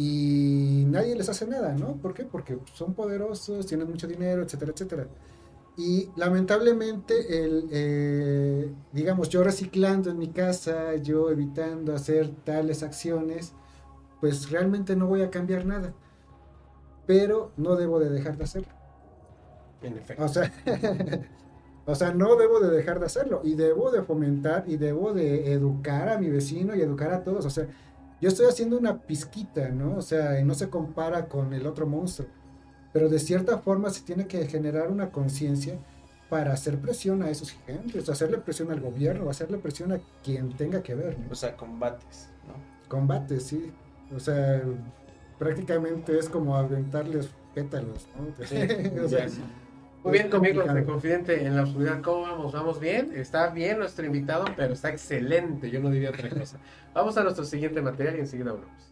y nadie les hace nada, ¿no? ¿Por qué? Porque son poderosos, tienen mucho dinero, etcétera, etcétera. Y lamentablemente, el, eh, digamos, yo reciclando en mi casa, yo evitando hacer tales acciones, pues realmente no voy a cambiar nada. Pero no debo de dejar de hacerlo. En efecto. O sea, o sea, no debo de dejar de hacerlo. Y debo de fomentar y debo de educar a mi vecino y educar a todos. O sea, yo estoy haciendo una pizquita, ¿no? O sea, y no se compara con el otro monstruo. Pero de cierta forma se tiene que generar una conciencia para hacer presión a esos gigantes, hacerle presión al gobierno, hacerle presión a quien tenga que ver. ¿no? O sea, combates, ¿no? Combates, sí. O sea, prácticamente es como aventarles pétalos, ¿no? Sí, O sea, ya. Muy bien, conmigo, de Confidente en la Oscuridad. ¿Cómo vamos? ¿Vamos bien? Está bien nuestro invitado, pero está excelente. Yo no diría otra cosa. Vamos a nuestro siguiente material y enseguida volvemos.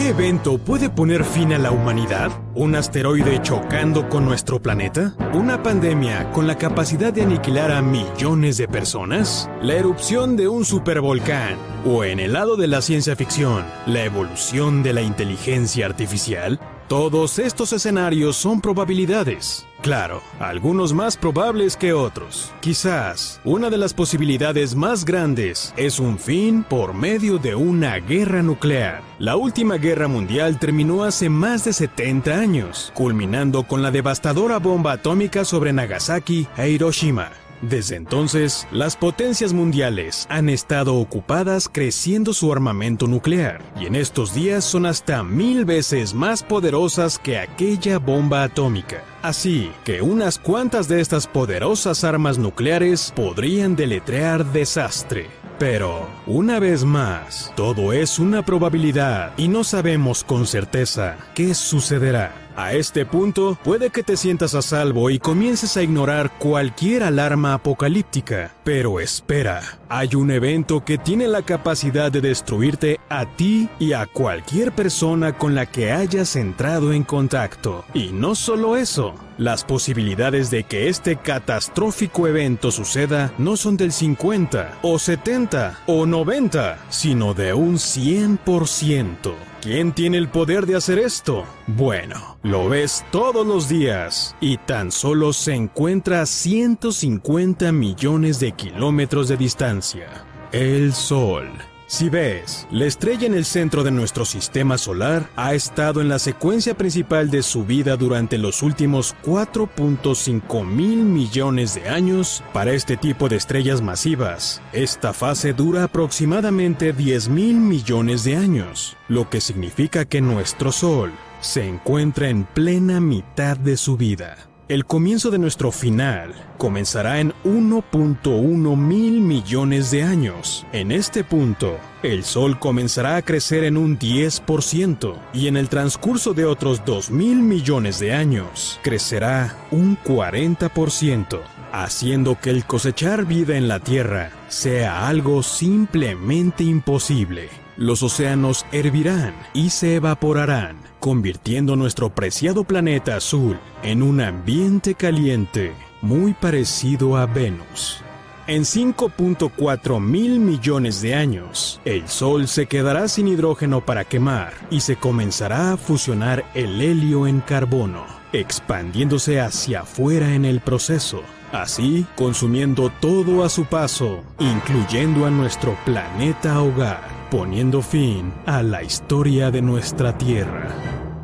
¿Qué evento puede poner fin a la humanidad? ¿Un asteroide chocando con nuestro planeta? ¿Una pandemia con la capacidad de aniquilar a millones de personas? ¿La erupción de un supervolcán? ¿O en el lado de la ciencia ficción, la evolución de la inteligencia artificial? Todos estos escenarios son probabilidades. Claro, algunos más probables que otros. Quizás una de las posibilidades más grandes es un fin por medio de una guerra nuclear. La última guerra mundial terminó hace más de 70 años, culminando con la devastadora bomba atómica sobre Nagasaki e Hiroshima. Desde entonces, las potencias mundiales han estado ocupadas creciendo su armamento nuclear, y en estos días son hasta mil veces más poderosas que aquella bomba atómica. Así que unas cuantas de estas poderosas armas nucleares podrían deletrear desastre. Pero, una vez más, todo es una probabilidad y no sabemos con certeza qué sucederá. A este punto, puede que te sientas a salvo y comiences a ignorar cualquier alarma apocalíptica. Pero espera, hay un evento que tiene la capacidad de destruirte a ti y a cualquier persona con la que hayas entrado en contacto. Y no solo eso, las posibilidades de que este catastrófico evento suceda no son del 50 o 70 o 90, sino de un 100%. ¿Quién tiene el poder de hacer esto? Bueno, lo ves todos los días y tan solo se encuentra a 150 millones de kilómetros de distancia. El Sol. Si ves, la estrella en el centro de nuestro sistema solar ha estado en la secuencia principal de su vida durante los últimos 4.5 mil millones de años. Para este tipo de estrellas masivas, esta fase dura aproximadamente 10 mil millones de años, lo que significa que nuestro Sol se encuentra en plena mitad de su vida. El comienzo de nuestro final comenzará en 1.1 mil millones de años. En este punto, el Sol comenzará a crecer en un 10% y en el transcurso de otros 2 mil millones de años crecerá un 40%, haciendo que el cosechar vida en la Tierra sea algo simplemente imposible. Los océanos hervirán y se evaporarán, convirtiendo nuestro preciado planeta azul en un ambiente caliente, muy parecido a Venus. En 5.4 mil millones de años, el Sol se quedará sin hidrógeno para quemar y se comenzará a fusionar el helio en carbono, expandiéndose hacia afuera en el proceso, así consumiendo todo a su paso, incluyendo a nuestro planeta hogar, poniendo fin a la historia de nuestra Tierra.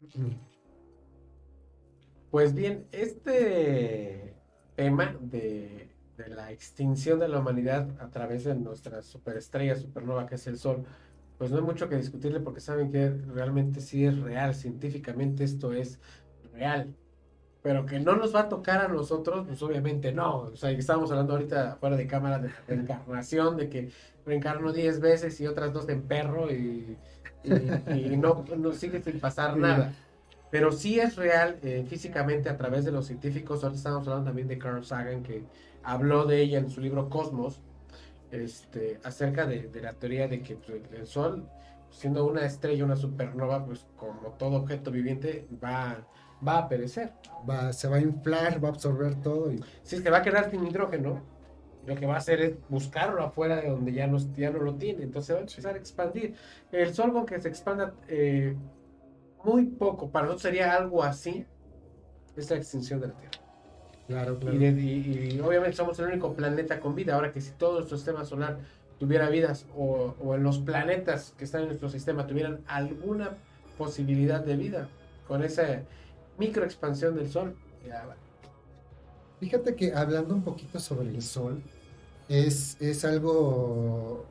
Pues bien, este tema de, de la extinción de la humanidad a través de nuestra superestrella supernova que es el Sol, pues no hay mucho que discutirle porque saben que realmente sí es real, científicamente esto es real. Pero que no nos va a tocar a nosotros, pues obviamente no. O sea, estábamos hablando ahorita fuera de cámara de reencarnación, de que reencarno 10 veces y otras dos en perro y, y- y no, no sigue sin pasar nada. Pero sí es real eh, físicamente a través de los científicos. Ahora estamos hablando también de Carl Sagan, que habló de ella en su libro Cosmos, este, acerca de, de la teoría de que pues, el, Sol, siendo una estrella, una supernova, pues como todo objeto viviente, va, va a perecer. Va, se va a inflar, va a absorber todo y Si es que va a quedar sin hidrógeno, lo que va a hacer es buscarlo afuera de donde ya no, ya no lo tiene. Entonces va a empezar a expandir. El sol con que se expanda eh, muy poco, para nosotros sería algo así, es la extinción de la Tierra. Claro, claro. Y, de- y- y obviamente somos el único planeta con vida. Ahora que si todo nuestro sistema solar tuviera vidas o, o en los planetas que están en nuestro sistema tuvieran alguna posibilidad de vida con esa microexpansión del Sol, ya va. Fíjate que hablando un poquito sobre el sol, es, es algo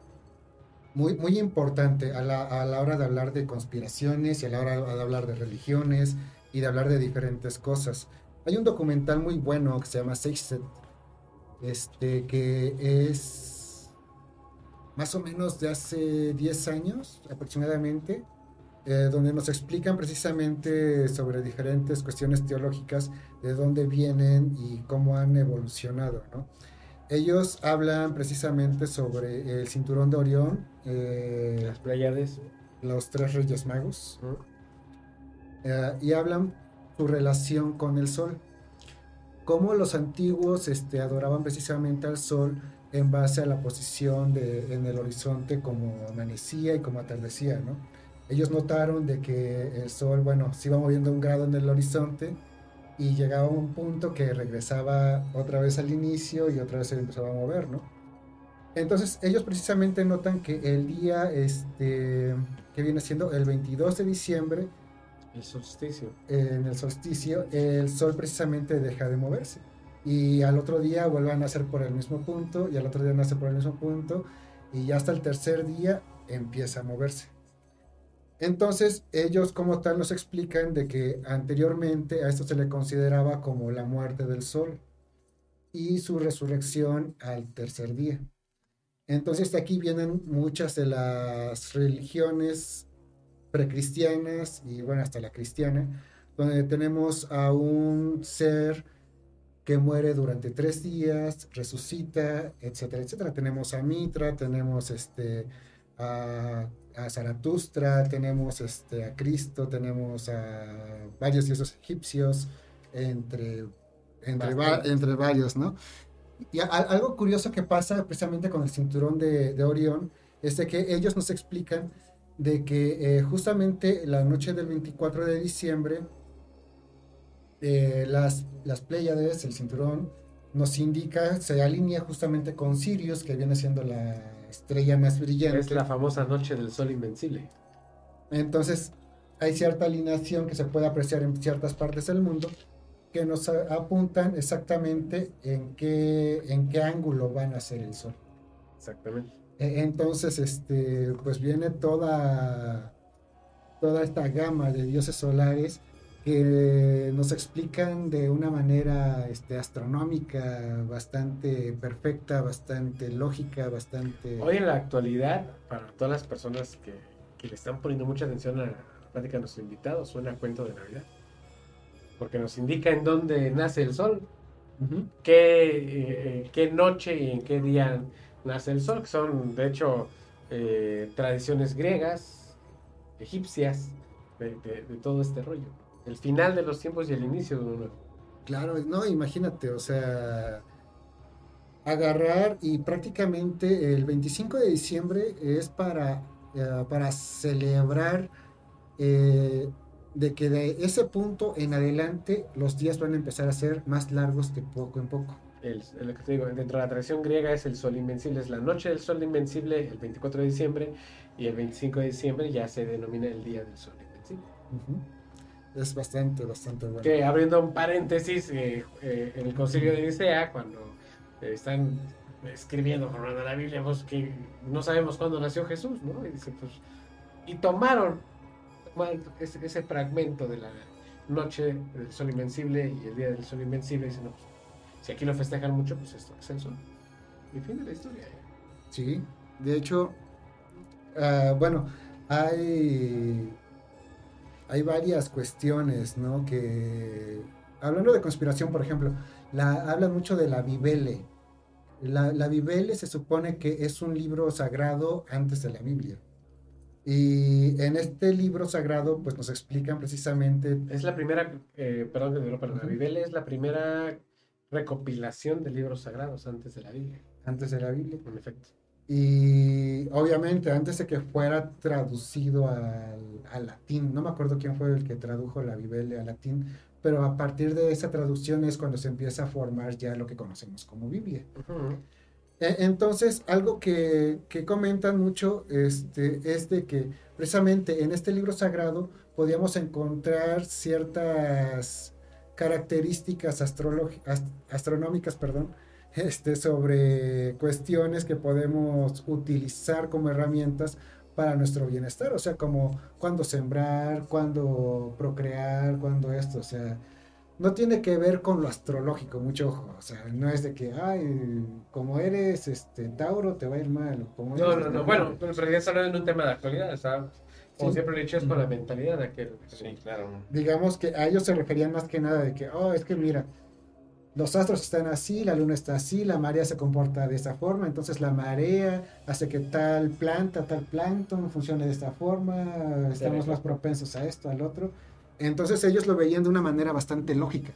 muy, muy importante a la, a la hora de hablar de conspiraciones y a la hora de hablar de religiones y de hablar de diferentes cosas. Hay un documental muy bueno que se llama Sextet, este, que es más o menos de hace 10 años aproximadamente, eh, donde nos explican precisamente sobre diferentes cuestiones teológicas de dónde vienen y cómo han evolucionado, ¿no? Ellos hablan precisamente sobre el cinturón de Orión, eh, las Pleiades. los tres reyes magos, ¿no? eh, y hablan su relación con el sol. Cómo los antiguos este, adoraban precisamente al sol en base a la posición de, en el horizonte como amanecía y como atardecía, ¿no? Ellos notaron de que el sol, bueno, se iba moviendo un grado en el horizonte y llegaba a un punto que regresaba otra vez al inicio y otra vez se empezaba a mover, ¿no? Entonces ellos precisamente notan que el día este, que viene siendo el 22 de diciembre, El solsticio. en el solsticio, el sol precisamente deja de moverse. Y al otro día vuelve a nacer por el mismo punto, y al otro día nace por el mismo punto, y ya hasta el tercer día empieza a moverse. Entonces ellos como tal nos explican de que anteriormente a esto se le consideraba como la muerte del sol y su resurrección al tercer día. Entonces de aquí vienen muchas de las religiones precristianas y bueno, hasta la cristiana, donde tenemos a un ser que muere durante tres días, resucita, etcétera, etcétera. Tenemos a Mitra, tenemos este, a, a Zaratustra, tenemos este, a Cristo, tenemos a varios dioses egipcios, entre, entre, va- entre varios, ¿no? Y a- algo curioso que pasa precisamente con el cinturón de, de Orión es de que ellos nos explican de que eh, justamente la noche del 24 de diciembre eh, las, las Pléyades, el cinturón, nos indica, se alinea justamente con Sirius, que viene siendo la estrella más brillante. Es la famosa noche del sol invencible. Entonces, hay cierta alineación que se puede apreciar en ciertas partes del mundo que nos apuntan exactamente en qué, en qué ángulo van a ser el sol. Exactamente. E- Entonces, este, pues viene toda, toda esta gama de dioses solares que nos explican de una manera este, astronómica bastante perfecta, bastante lógica, bastante... Hoy en la actualidad, para todas las personas que, que le están poniendo mucha atención a la plática de nuestro invitado, suena a cuento de Navidad. Porque nos indica en dónde nace el sol, qué, eh, qué noche y en qué día nace el sol, que son de hecho eh, tradiciones griegas, egipcias, de, de- de todo este rollo. El final de los tiempos y el inicio de uno. Claro, no, imagínate, o sea, agarrar y prácticamente el 25 de diciembre es para, eh, para celebrar eh, de que de ese punto en adelante los días van a empezar a ser más largos de poco en poco. El, que te digo, dentro de la tradición griega es el sol invencible, es la noche del sol invencible, el 24 de diciembre, y el 25 de diciembre ya se denomina el día del sol invencible. Ujú. Es bastante, bastante bueno. Que abriendo un paréntesis, eh, eh, en el concilio de Nicea, cuando eh, están escribiendo, formando la Biblia, pues que no sabemos cuándo nació Jesús, ¿no? Y dice, pues, y tomaron, tomaron ese, ese fragmento de la noche del sol invencible y el día del sol invencible, y dicen, no, pues, si aquí lo festejan mucho, pues esto es el sol. Y fin de la historia. Sí, de hecho, ah, bueno, hay, hay varias cuestiones, ¿no? Que, hablando de conspiración, por ejemplo, la, hablan mucho de la Bibele. La, la Bibele se supone que es un libro sagrado antes de la Biblia. Y en este libro sagrado, pues nos explican precisamente Es la primera, eh, perdón que la. Bibele es la primera recopilación de libros sagrados antes de la Biblia. Antes de la Biblia. En efecto. Y obviamente antes de que fuera traducido al, al, latín, no me acuerdo quién fue el que tradujo la Biblia al latín, pero a partir de esa traducción es cuando se empieza a formar ya lo que conocemos como Biblia. Uh -huh. Entonces, algo que, que, comentan mucho este, es de que precisamente en este libro sagrado podíamos encontrar ciertas características ast astronómicas, perdón, este, sobre cuestiones que podemos utilizar como herramientas para nuestro bienestar, o sea, como cuándo sembrar, cuándo procrear, cuándo esto, o sea, no tiene que ver con lo astrológico, mucho ojo, o sea, no es de que, ay, como eres este Tauro te va a ir mal, como no, no, no, bueno, pero en realidad está hablando de un tema de actualidad, o sea, como sí. siempre he dicho, es con la mentalidad de aquel. Sí, claro. Digamos que a ellos se referían más que nada de que, oh, es que mira, los astros están así, la luna está así, la marea se comporta de esta forma, entonces la marea hace que tal planta, tal plancton funcione de esta forma, estamos más propensos a esto, al otro. Entonces ellos lo veían de una manera bastante lógica.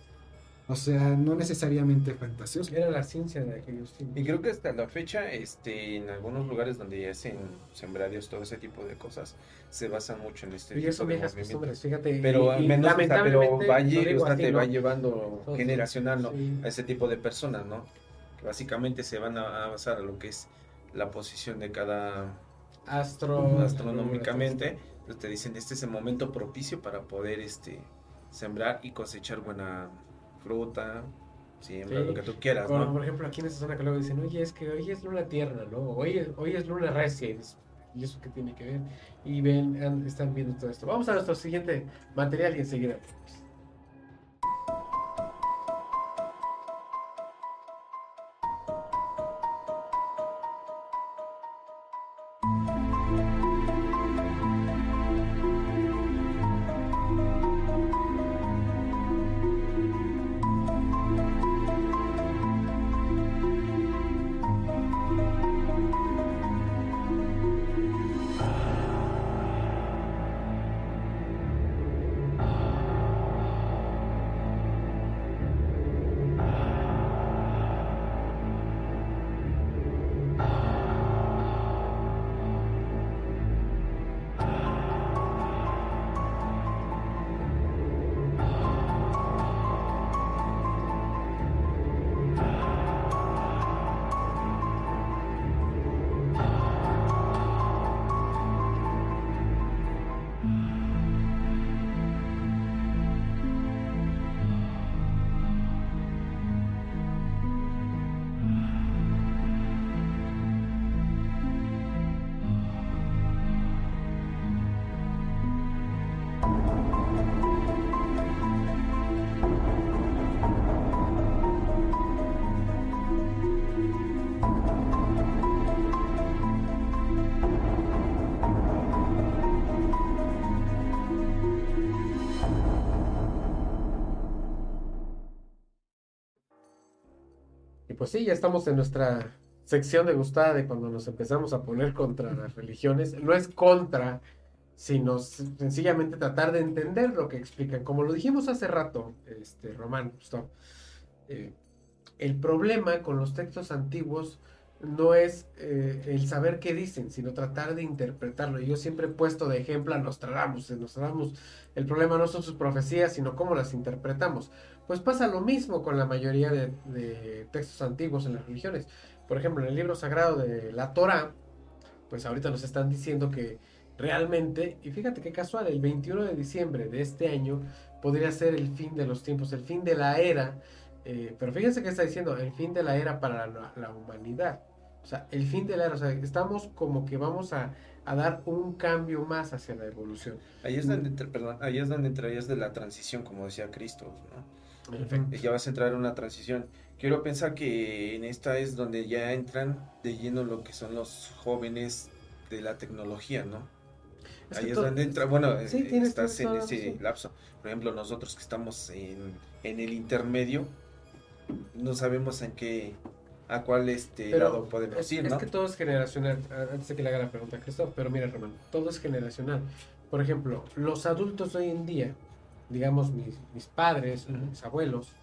O sea, no necesariamente fantasioso. Era la ciencia de aquellos tiempos. Y creo que hasta la fecha, este, en algunos lugares donde hacen sembrarios, todo ese tipo de cosas, se basan mucho en este y tipo son de viejas costumbres, fíjate. Pero al y, menos, o sea, pero va, lamentablemente, o sea, así, te ¿no? va llevando Entonces, generacional, ¿no? sí. A ese tipo de personas, ¿no? Que básicamente se van a, a basar a lo que es la posición de cada Astro, astronómicamente. Entonces te dicen, este es el momento propicio para poder este sembrar y cosechar buena fruta, siembra, Sí. lo que tú quieras, Como, ¿no? por ejemplo, aquí en esta zona que luego dicen, oye, es que hoy es luna tierna, ¿no? Hoy es, hoy es luna recia. Y dices, ¿Y eso qué tiene que ver? Y ven, están viendo todo esto. Vamos a nuestro siguiente material y enseguida. Sí, ya estamos en nuestra sección de gustada de cuando nos empezamos a poner contra las religiones. No es contra, sino sencillamente tratar de entender lo que explican. Como lo dijimos hace rato, este, Román, eh, el problema con los textos antiguos no es eh, el saber qué dicen, sino tratar de interpretarlo. Y Yo siempre he puesto de ejemplo a Nostradamus. En Nostradamus el problema no son sus profecías, sino cómo las interpretamos. Pues pasa lo mismo con la mayoría de, de textos antiguos en las religiones. Por ejemplo, en el libro sagrado de la Torah, pues ahorita nos están diciendo que realmente, y fíjate qué casual, el 21 de diciembre de este año podría ser el fin de los tiempos, el fin de la era. eh, pero fíjense que está diciendo, el fin de la era para la, la humanidad. O sea, el fin de la era, o sea, estamos como que vamos a, a dar un cambio más hacia la evolución. Ahí es donde, entra- perdón, ahí es donde entrarías de la transición, como decía Cristo, ¿no? En efecto. Ya vas a entrar en una transición. Quiero pensar que en esta es donde ya entran de lleno lo que son los jóvenes de la tecnología, ¿no? Es Ahí es donde entra, bueno, Sí, eh, tienes- estás tienes en ese razón. lapso. Por ejemplo, nosotros que estamos en, en el intermedio, no sabemos en qué, a cuál este Pero lado podemos es, ir, es ¿no? que todo es generacional. Antes de que le haga la pregunta a Cristo, pero mira, Román, todo es generacional. Por ejemplo, los adultos hoy en día, digamos mis, mis padres, Ujú. mis abuelos,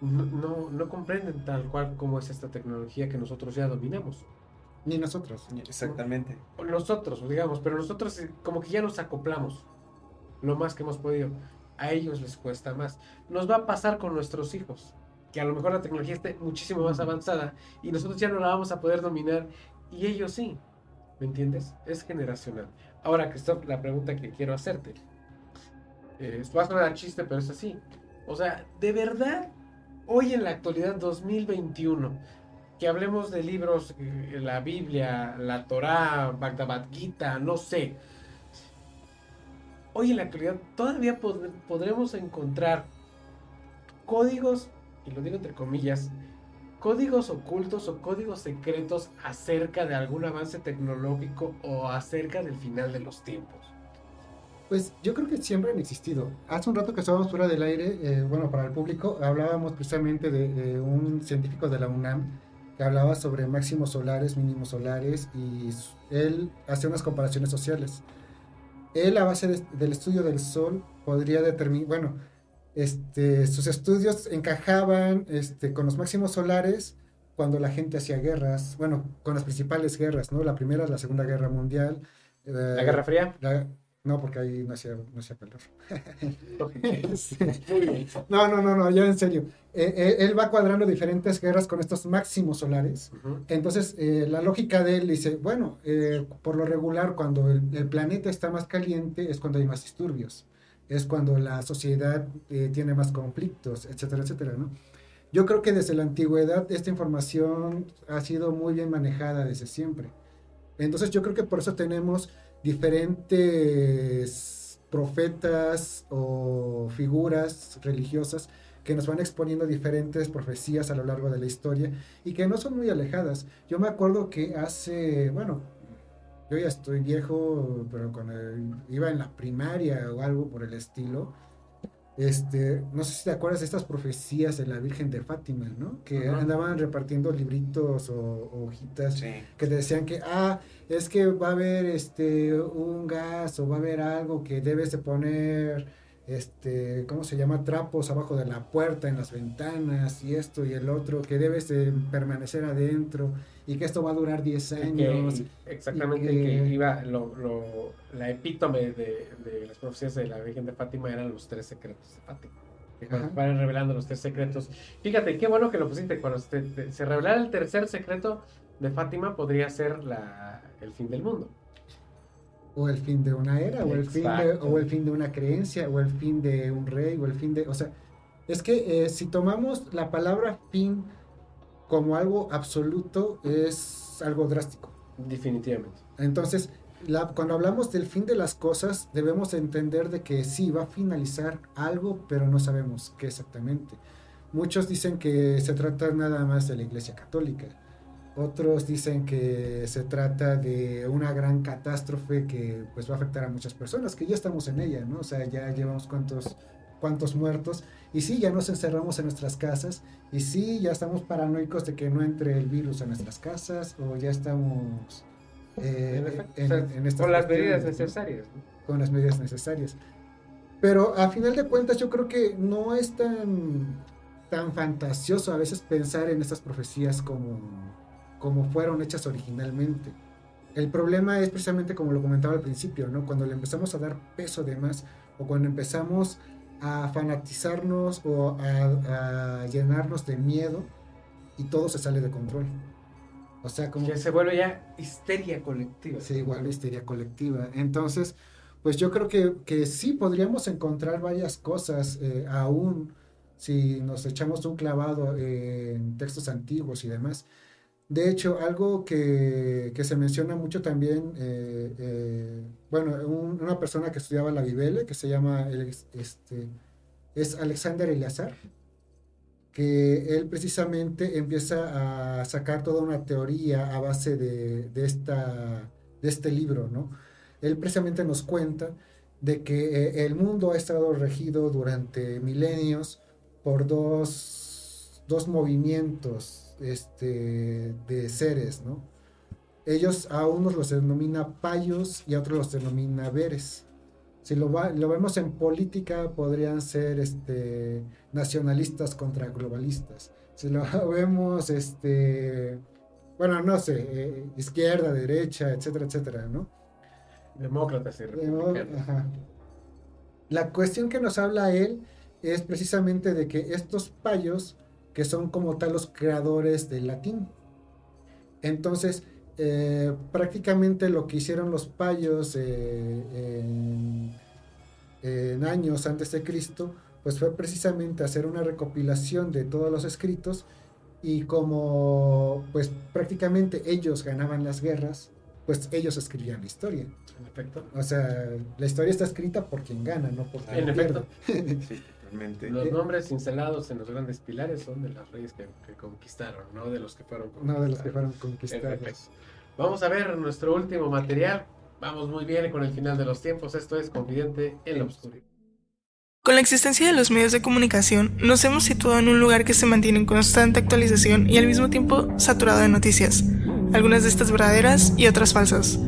no, no, no comprenden tal cual como es esta tecnología que nosotros ya dominamos. Ni nosotros. Exactamente. O Nosotros, digamos, pero nosotros eh, como que ya nos acoplamos lo más que hemos podido. A ellos les cuesta más. Nos va a pasar con nuestros hijos, que a lo mejor la tecnología esté muchísimo más avanzada y nosotros ya no la vamos a poder dominar y ellos sí. ¿Me entiendes? Es generacional. Ahora, Christoph, la pregunta que quiero hacerte. Eh, va a sonar chiste, pero es así. O sea, de verdad, hoy en la actualidad 2021, que hablemos de libros, eh, la Biblia, la Torá, Bhagavad Gita, no sé. Hoy en la actualidad todavía pod- podremos encontrar códigos, y lo digo entre comillas, códigos ocultos o códigos secretos acerca de algún avance tecnológico o acerca del final de los tiempos. Pues yo creo que siempre han existido. Hace un rato que estábamos fuera del aire, eh, bueno, para el público, hablábamos precisamente de, de un científico de la UNAM que hablaba sobre máximos solares, mínimos solares, y él hacía unas comparaciones sociales. Él, a base de- del estudio del Sol, podría determinar, bueno, este, sus estudios encajaban este, con los máximos solares cuando la gente hacía guerras, bueno, con las principales guerras, ¿no? La primera, la Segunda Guerra Mundial. eh, La Guerra Fría. la- no, porque ahí no hacía, no hacía calor. Muy bien. No, no, no, no, ya en serio. Eh, eh, él va cuadrando diferentes guerras con estos máximos solares. Entonces, eh, la lógica de él dice, bueno, por lo regular, cuando el, el planeta está más caliente es cuando hay más disturbios, es cuando la sociedad tiene más conflictos, etcétera, etcétera, ¿no? Yo creo que desde la antigüedad esta información ha sido muy bien manejada desde siempre. Entonces yo creo que por eso tenemos diferentes profetas o figuras religiosas que nos van exponiendo diferentes profecías a lo largo de la historia y que no son muy alejadas. Yo me acuerdo que hace, bueno, yo ya estoy viejo, pero cuando iba en la primaria o algo por el estilo, este, no sé si te acuerdas de estas profecías de la Virgen de Fátima, ¿no? Que andaban repartiendo libritos o, o hojitas Sí. que te decían que, ah, es que va a haber este un gas o va a haber algo que debes de poner, este, ¿cómo se llama? Trapos abajo de la puerta, en las ventanas y esto y el otro, que debes de permanecer adentro y que esto va a durar 10 años. Que- exactamente, y que- que iba, lo, lo- la epítome de, de las profecías de la Virgen de Fátima eran los tres secretos de Fátima. Que van revelando los tres secretos. Fíjate, qué bueno que lo pusiste. Cuando se, se revelara el tercer secreto de Fátima, podría ser la, el fin del mundo. O el fin de una era, o el fin de, o el fin de una creencia, o el fin de un rey, o el fin de... O sea, es que eh, si tomamos la palabra fin como algo absoluto, es algo drástico. Definitivamente. Entonces, la- cuando hablamos del fin de las cosas, debemos entender de que sí, va a finalizar algo, pero no sabemos qué exactamente. Muchos dicen que se trata nada más de la Iglesia Católica. Otros dicen que se trata de una gran catástrofe que pues va a afectar a muchas personas, que ya estamos en ella, ¿no? O sea, ya llevamos cuántos, cuántos muertos. Y sí, ya nos encerramos en nuestras casas. Y sí, ya estamos paranoicos de que no entre el virus a nuestras casas. O ya estamos eh, En en- en estas con las medidas necesarias. ¿no? con las medidas necesarias. Pero a final de cuentas yo creo que no es tan, tan fantasioso a veces pensar en estas profecías como, como fueron hechas originalmente. El problema es precisamente como lo comentaba al principio, ¿no? Cuando le empezamos a dar peso de más o cuando empezamos a fanatizarnos o a, a llenarnos de miedo y todo se sale de control. O sea, como Que se vuelve ya histeria colectiva. Sí, igual histeria colectiva. Entonces, pues yo creo que, que sí podríamos encontrar varias cosas eh, aún si nos echamos un clavado en textos antiguos y demás. De hecho, algo que, que se menciona mucho también, eh, eh, bueno, un- una persona que estudiaba la Biblia, que se llama, este, es Alexander Eleazar, que él precisamente empieza a sacar toda una teoría a base de, de esta, de este libro, ¿no? Él precisamente nos cuenta de que eh, el mundo ha estado regido durante milenios por dos, dos movimientos este, de seres, ¿no? Ellos a unos los denomina payos y a otros los denomina veres. Si lo, lo vemos en política, podrían ser este, nacionalistas contra globalistas. Si lo vemos, este, bueno, no sé, eh, izquierda, derecha, etcétera, etcétera, ¿no? Demócratas y republicanos. La cuestión que nos habla él es precisamente de que estos payos, que son como tal los creadores del latín, entonces eh, prácticamente lo que hicieron los payos eh, en, años antes de Cristo, pues fue precisamente hacer una recopilación de todos los escritos y como pues prácticamente ellos ganaban las guerras, pues ellos escribían la historia. En efecto. O sea, la historia está escrita por quien gana, no por quien En efecto. Los nombres cincelados en los grandes pilares son de los reyes que, conquistaron, no de los que fueron conquistados. No de los que fueron conquistados. Vamos a ver nuestro último material. Vamos muy bien con el final de los tiempos. Esto es Confidente en la Oscuridad. Con la existencia de los medios de comunicación, nos hemos situado en un lugar que se mantiene en constante actualización y al mismo tiempo saturado de noticias, algunas de estas verdaderas y otras falsas.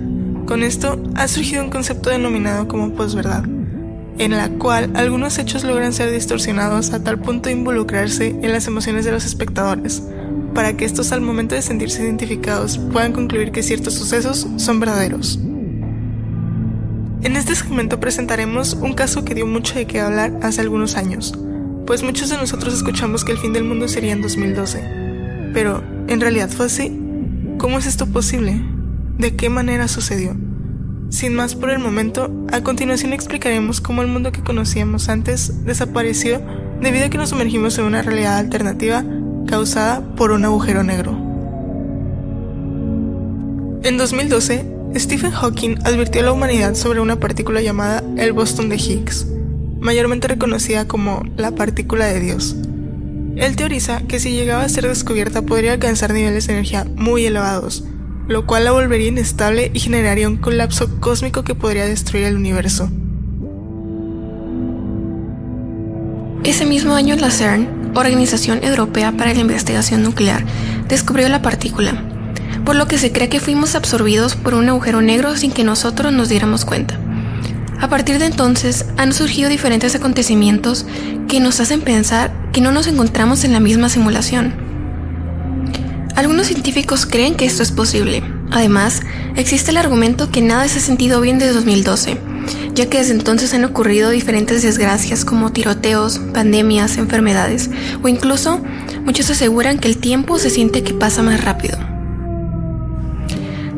Con esto ha surgido un concepto denominado como posverdad, en la cual algunos hechos logran ser distorsionados a tal punto de involucrarse en las emociones de los espectadores, para que estos al momento de sentirse identificados puedan concluir que ciertos sucesos son verdaderos. En este segmento presentaremos un caso que dio mucho de qué hablar hace algunos años, pues muchos de nosotros escuchamos que el fin del mundo sería en 2012. Pero, ¿en realidad fue así? ¿Cómo es esto posible? ¿De qué manera sucedió? Sin más por el momento, a continuación explicaremos cómo el mundo que conocíamos antes desapareció debido a que nos sumergimos en una realidad alternativa causada por un agujero negro. En 2012, Stephen Hawking advirtió a la humanidad sobre una partícula llamada el bosón de Higgs, mayormente reconocida como la partícula de Dios. Él teoriza que si llegaba a ser descubierta podría alcanzar niveles de energía muy elevados, lo cual la volvería inestable y generaría un colapso cósmico que podría destruir el universo. Ese mismo año la CERN, Organización Europea para la Investigación Nuclear, descubrió la partícula, por lo que se cree que fuimos absorbidos por un agujero negro sin que nosotros nos diéramos cuenta. A partir de entonces han surgido diferentes acontecimientos que nos hacen pensar que no nos encontramos en la misma simulación. Algunos científicos creen que esto es posible. Además, existe el argumento que nada se ha sentido bien desde 2012, ya que desde entonces han ocurrido diferentes desgracias como tiroteos, pandemias, enfermedades, o incluso muchos aseguran que el tiempo se siente que pasa más rápido.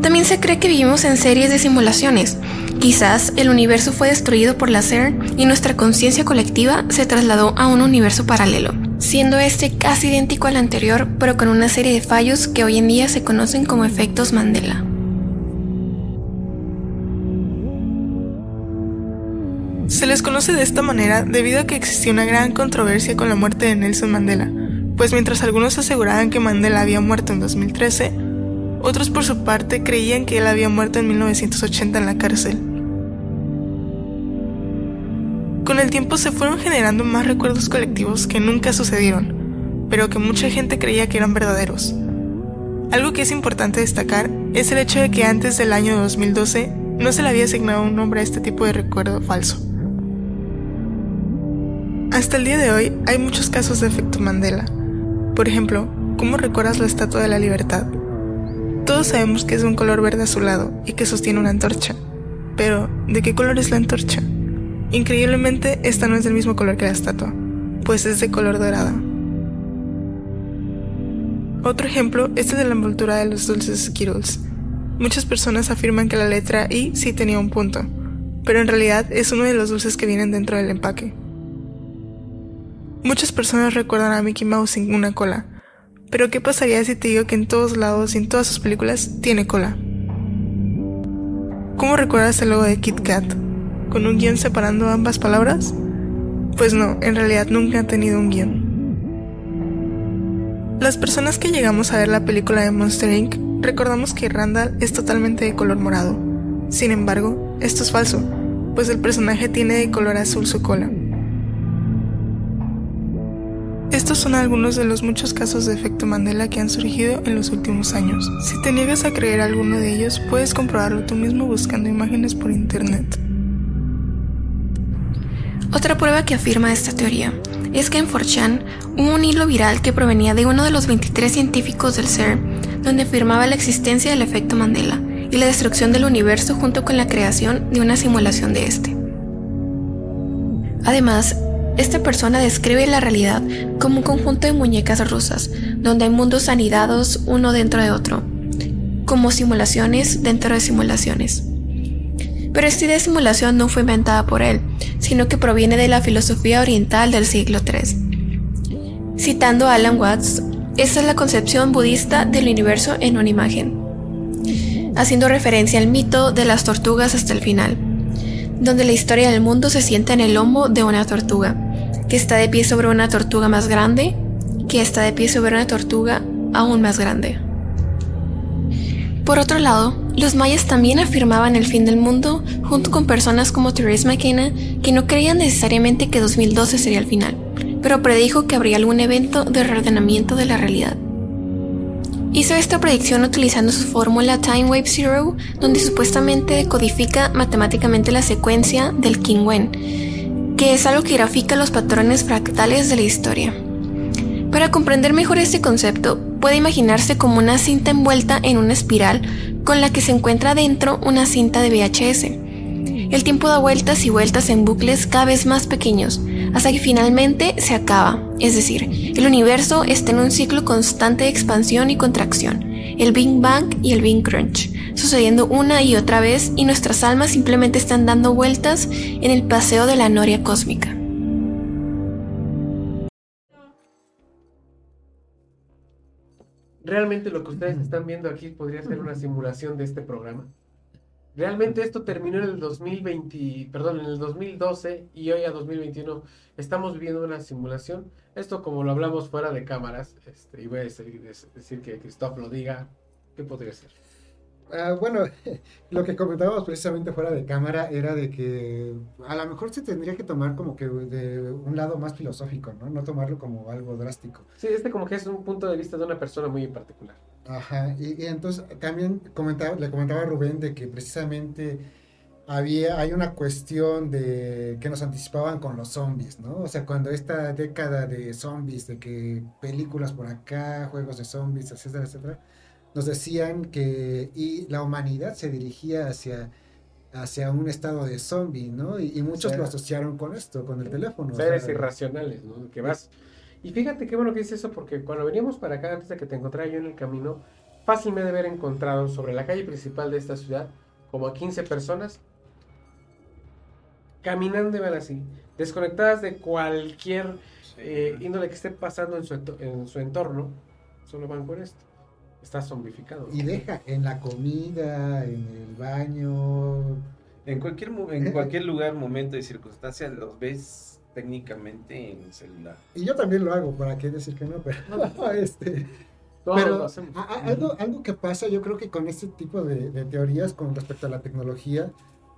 También se cree que vivimos en series de simulaciones. Quizás el universo fue destruido por la CERN y nuestra conciencia colectiva se trasladó a un universo paralelo siendo este casi idéntico al anterior, pero con una serie de fallos que hoy en día se conocen como efectos Mandela. Se les conoce de esta manera debido a que existió una gran controversia con la muerte de Nelson Mandela, pues mientras algunos aseguraban que Mandela había muerto en 2013, otros por su parte creían que él había muerto en 1980 en la cárcel. Con el tiempo se fueron generando más recuerdos colectivos que nunca sucedieron, pero que mucha gente creía que eran verdaderos. Algo que es importante destacar es el hecho de que antes del año 2012 no se le había asignado un nombre a este tipo de recuerdo falso. Hasta el día de hoy hay muchos casos de efecto Mandela. Por ejemplo, ¿cómo recuerdas la Estatua de la Libertad? Todos sabemos que es de un color verde azulado y que sostiene una antorcha. Pero, ¿de qué color es la antorcha? Increíblemente, esta no es del mismo color que la estatua, pues es de color dorada. Otro ejemplo es el de la envoltura de los dulces Skittles. Muchas personas afirman que la letra I sí tenía un punto, pero en realidad es uno de los dulces que vienen dentro del empaque. Muchas personas recuerdan a Mickey Mouse sin una cola, pero ¿qué pasaría si te digo que en todos lados y en todas sus películas tiene cola? ¿Cómo recuerdas el logo de Kit Kat? Con un guion separando ambas palabras? Pues no, en realidad nunca ha tenido un guion. Las personas que llegamos a ver la película de Monster Inc. recordamos que Randall es totalmente de color morado. Sin embargo, esto es falso, pues el personaje tiene de color azul su cola. Estos son algunos de los muchos casos de efecto Mandela que han surgido en los últimos años. Si te niegas a creer alguno de ellos, puedes comprobarlo tú mismo buscando imágenes por internet. Otra prueba que afirma esta teoría es que en 4chan hubo un hilo viral que provenía de uno de los 23 científicos del CERN, donde afirmaba la existencia del efecto Mandela y la destrucción del universo junto con la creación de una simulación de este. Además, esta persona describe la realidad como un conjunto de muñecas rusas, donde hay mundos anidados uno dentro de otro, como simulaciones dentro de simulaciones. Pero esta idea de simulación no fue inventada por él, sino que proviene de la filosofía oriental del siglo III. Citando a Alan Watts, esta es la concepción budista del universo en una imagen, haciendo referencia al mito de las tortugas hasta el final, donde la historia del mundo se sienta en el lomo de una tortuga, que está de pie sobre una tortuga más grande, que está de pie sobre una tortuga aún más grande. Por otro lado, los mayas también afirmaban el fin del mundo junto con personas como Therese McKenna, que no creían necesariamente que 2012 sería el final, pero predijo que habría algún evento de reordenamiento de la realidad. Hizo esta predicción utilizando su fórmula Time Wave Zero, donde supuestamente decodifica matemáticamente la secuencia del King Wen, que es algo que grafica los patrones fractales de la historia. Para comprender mejor este concepto, puede imaginarse como una cinta envuelta en una espiral con la que se encuentra dentro una cinta de VHS. El tiempo da vueltas y vueltas en bucles cada vez más pequeños, hasta que finalmente se acaba, es decir, el universo está en un ciclo constante de expansión y contracción, el Big Bang y el Big Crunch, sucediendo una y otra vez y nuestras almas simplemente están dando vueltas en el paseo de la noria cósmica. Realmente lo que ustedes están viendo aquí podría ser una simulación de este programa. Realmente esto terminó en el 2020, perdón, en el 2012 y hoy a 2021 estamos viviendo una simulación. Esto como lo hablamos fuera de cámaras, este, y voy a decir, decir que Christoph lo diga, ¿qué podría ser? Ah, bueno, lo que comentábamos precisamente fuera de cámara era de que a lo mejor se tendría que tomar como que de un lado más filosófico, ¿no? No tomarlo como algo drástico. Sí, este como que es un punto de vista de una persona muy en particular. Ajá, y, entonces también comentaba, le comentaba a Rubén de que precisamente había, hay una cuestión de que nos anticipaban con los zombies, ¿no? O sea, cuando esta década de zombies, de que películas por acá, juegos de zombies, etcétera, etcétera, nos decían que y la humanidad se dirigía hacia, hacia un estado de zombie, ¿no? Y, muchos lo asociaron con esto, con el teléfono. Seres irracionales, ¿no? Que vas y fíjate qué bueno que dice eso, porque cuando veníamos para acá, antes de que te encontrara yo en el camino, fácil me debe haber encontrado sobre la calle principal de esta ciudad como a 15 personas caminando van así, desconectadas de cualquier eh, índole que esté pasando en su, en su entorno, solo van por esto. Está zombificado. Y deja en la comida, en el baño. En cualquier, en cualquier lugar, momento y circunstancia los ves técnicamente en celular. Y yo también lo hago, ¿para qué decir que no? Pero, este, pero algo, algo que pasa, yo creo que con este tipo de, teorías con respecto a la tecnología,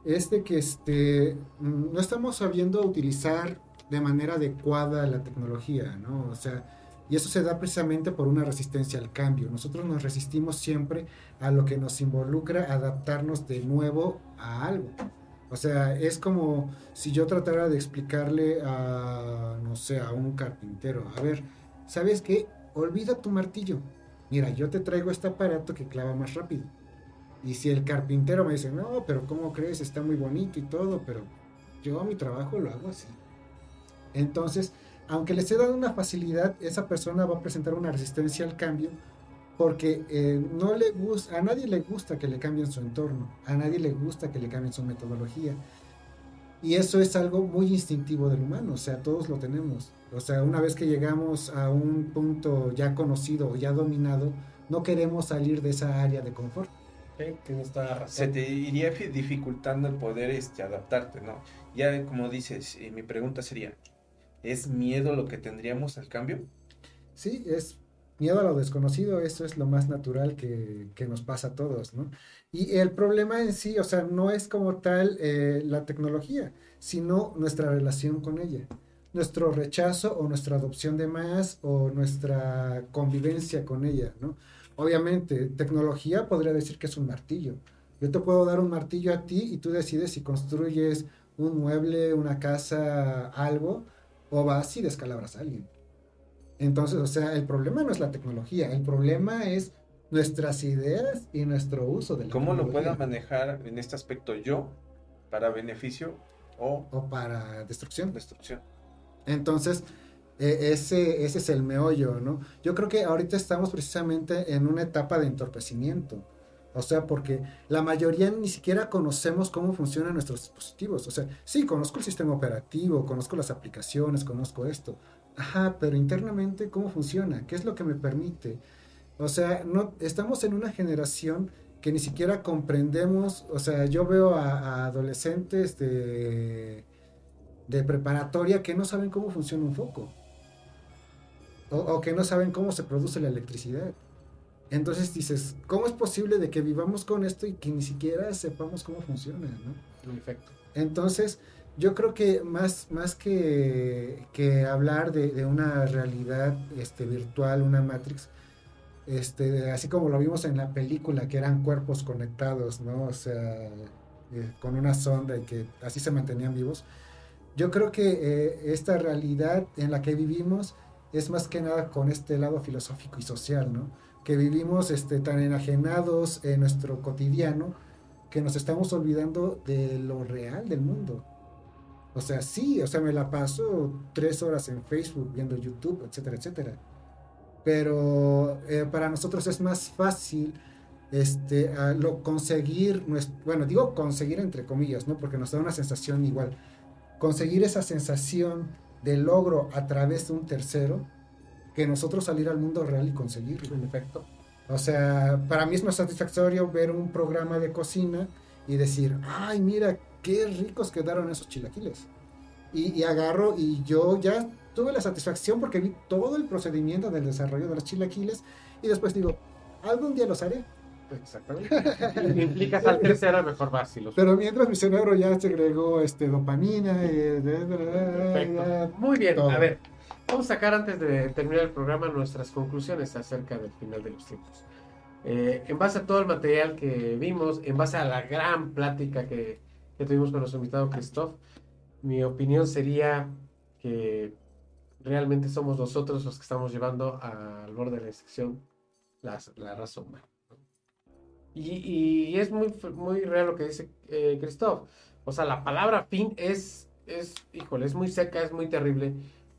es de que este, mm, no estamos sabiendo utilizar de manera adecuada la tecnología, ¿no? O sea, y eso se da precisamente por una resistencia al cambio. Nosotros nos resistimos siempre a lo que nos involucra adaptarnos de nuevo a algo. O sea, es como si yo tratara de explicarle a, no sé, a un carpintero, a ver, ¿sabes qué? Olvida tu martillo. Mira, yo te traigo este aparato que clava más rápido. Y si el carpintero me dice, no, pero ¿cómo crees? Está muy bonito y todo, pero yo mi trabajo lo hago así. Entonces, aunque le esté dando una facilidad, esa persona va a presentar una resistencia al cambio porque eh, no le gusta, a nadie le gusta que le cambien su entorno, a nadie le gusta que le cambien su metodología. Y eso es algo muy instintivo del humano, o sea, todos lo tenemos. O sea, una vez que llegamos a un punto ya conocido o ya dominado, no queremos salir de esa área de confort. Se te iría dificultando el poder este, adaptarte, ¿no? Ya como dices, mi pregunta sería, ¿es miedo lo que tendríamos al cambio? Sí, es miedo a lo desconocido, eso es lo más natural que, nos pasa a todos, ¿no? Y el problema en sí, o sea, no es como tal eh, la tecnología, sino nuestra relación con ella, nuestro rechazo o nuestra adopción de más o nuestra convivencia con ella, ¿no? Obviamente, tecnología podría decir que es un martillo. Yo te puedo dar un martillo a ti y tú decides si construyes un mueble, una casa, algo, o vas y descalabras a alguien. Entonces, o sea, el problema no es la tecnología, el problema es nuestras ideas y nuestro uso de la ¿Cómo lo puedo manejar en este aspecto yo para beneficio o O para destrucción. destrucción? Entonces, eh, ese, ese es el meollo, ¿no? Yo creo que ahorita estamos precisamente en una etapa de entorpecimiento. O sea, porque la mayoría ni siquiera conocemos cómo funcionan nuestros dispositivos. O sea, sí, conozco el sistema operativo, conozco las aplicaciones, conozco esto. Ajá, pero internamente, ¿cómo funciona? ¿Qué es lo que me permite? O sea, no, estamos en una generación que ni siquiera comprendemos, o sea, yo veo a, adolescentes de, preparatoria que no saben cómo funciona un foco. O que no saben cómo se produce la electricidad. Entonces dices, ¿cómo es posible de que vivamos con esto y que ni siquiera sepamos cómo funciona? ¿no? En efecto. Entonces, yo creo que más, más que, que hablar de, de una realidad este, virtual, una Matrix, este, así como lo vimos en la película, que eran cuerpos conectados, ¿no? O sea, eh, con una sonda y que así se mantenían vivos. Yo creo que eh, esta realidad en la que vivimos es más que nada con este lado filosófico y social, ¿no? Que vivimos este, tan enajenados en nuestro cotidiano que nos estamos olvidando de lo real del mundo. O sea, sí, o sea, me la paso tres horas en Facebook viendo YouTube, etcétera, etcétera. Pero eh, para nosotros es más fácil este, lo conseguir, nues- bueno, digo conseguir entre comillas, ¿no? Porque nos da una sensación igual. Conseguir esa sensación de logro a través de un tercero que nosotros salir al mundo real y conseguirlo. En efecto. O sea, para mí es más satisfactorio ver un programa de cocina y decir, ay, mira, qué ricos quedaron esos chilaquiles. Y, y agarro y yo ya tuve la satisfacción porque vi todo el procedimiento del desarrollo de los chilaquiles y después digo, algún día los haré. Exactamente. Y implica al tercero, mejor vas y Pero mientras mi cerebro ya segregó este, dopamina, eh, de- de- Perfecto. ya- Muy bien, todo. a ver, vamos a sacar antes de terminar el programa nuestras conclusiones acerca del final de los tiempos. Eh, en base a todo el material que vimos, en base a la gran plática que, que tuvimos con nuestro invitado Christoph, mi opinión sería que realmente somos nosotros los que estamos llevando al borde de la excepción la, la raza humana. Y, y es muy, muy real lo que dice eh, Christoph. O sea, la palabra fin es, es, híjole, es muy seca, es muy terrible,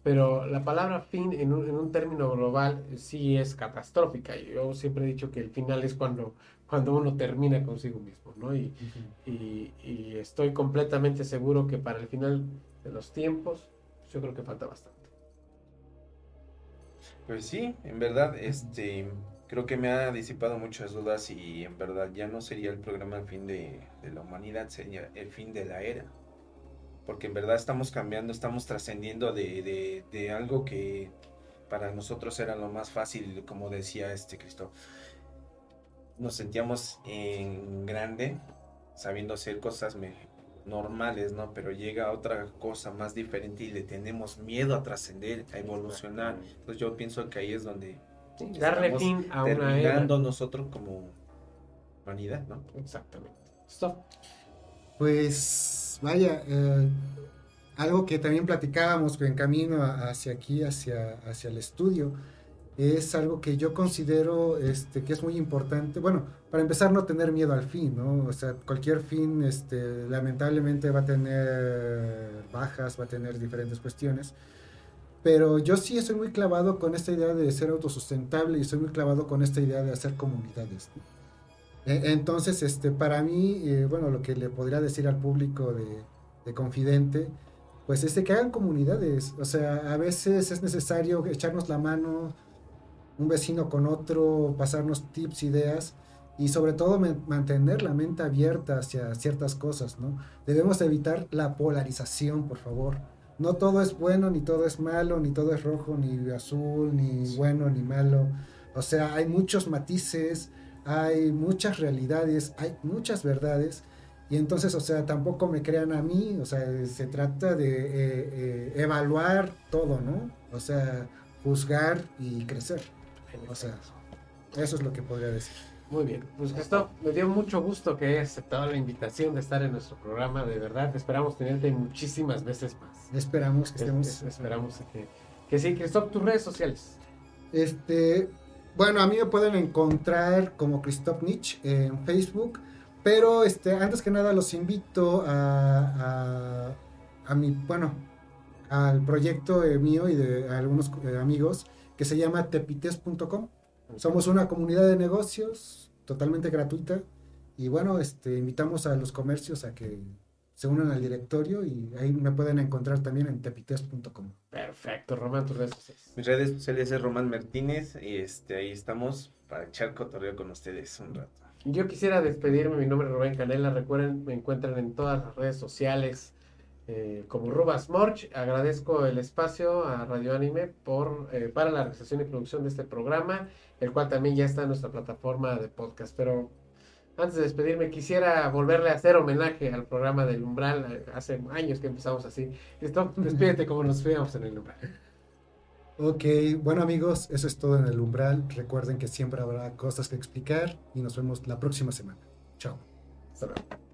pero la palabra fin en un, en un término global eh, sí es catastrófica. Yo siempre he dicho que el final es cuando, cuando uno termina consigo mismo, ¿no? Y, y, y estoy completamente seguro que para el final de los tiempos, yo creo que falta bastante. Pues sí, en verdad, este, creo que me ha disipado muchas dudas y en verdad ya no sería el programa el fin de, de la humanidad, sería el fin de la era. Porque en verdad estamos cambiando, estamos trascendiendo de, de, de algo que para nosotros era lo más fácil, como decía este Cristo. Nos sentíamos en grande, sabiendo hacer cosas me- normales, ¿no? Pero llega otra cosa más diferente y le tenemos miedo a trascender, a evolucionar. Entonces yo pienso que ahí es donde Darle estamos fin a una era. terminando nosotros como humanidad, ¿no? Exactamente. Stop. Pues vaya, eh, algo que también platicábamos en camino hacia aquí, hacia, hacia el estudio, es algo que yo considero este, que es muy importante. Bueno, para empezar, no tener miedo al fin, ¿no? O sea, cualquier fin, este, lamentablemente va a tener bajas, va a tener diferentes cuestiones. Pero yo sí estoy muy clavado con esta idea de ser autosustentable y estoy muy clavado con esta idea de hacer comunidades. ¿no? E- Entonces, este, para mí, eh, bueno, lo que le podría decir al público de, de Confidente, pues es de que hagan comunidades. O sea, a veces es necesario echarnos la mano un vecino con otro, pasarnos tips, ideas y sobre todo mantener la mente abierta hacia ciertas cosas, ¿no? Debemos evitar la polarización, por favor. No todo es bueno, ni todo es malo, ni todo es rojo, ni azul, ni bueno, ni malo. O sea, hay muchos matices, hay muchas realidades, hay muchas verdades. Y entonces, o sea, tampoco me crean a mí, o sea, se trata de eh, eh, evaluar todo, ¿no? O sea, juzgar y crecer. O sea, eso es lo que podría decir. Muy bien, pues Christoph, me dio mucho gusto que hayas aceptado la invitación de estar en nuestro programa, de verdad, esperamos tenerte muchísimas veces más. Esperamos que estemos... Es- es- esperamos que, que sí, Christoph, tus redes sociales. Este, bueno, a mí me pueden encontrar como Christoph Nietzsche en Facebook, pero este, antes que nada los invito a, a, a mi, bueno, al proyecto eh, mío y de algunos eh, amigos que se llama tepites.com. Somos una comunidad de negocios totalmente gratuita y bueno, este, invitamos a los comercios a que se unan al directorio y ahí me pueden encontrar también en tepites.com. Perfecto, Román, tus redes sociales. Mis redes sociales es Román Martínez y este, ahí estamos para echar cotorreo con ustedes un rato. Yo quisiera despedirme, mi nombre es Rubén Canela, recuerden, me encuentran en todas las redes sociales eh, como Rubas Morch. Agradezco el espacio a Radio Anime por, eh, para la realización y producción de este programa, el cual también ya está en nuestra plataforma de podcast. Pero antes de despedirme, quisiera volverle a hacer homenaje al programa del Umbral. eh, Hace años que empezamos así. Listo, despídete como nos fuimos en el Umbral. Ok, bueno amigos, eso es todo en el umbral. Recuerden que siempre habrá cosas que explicar y nos vemos la próxima semana. Chao. Hasta luego.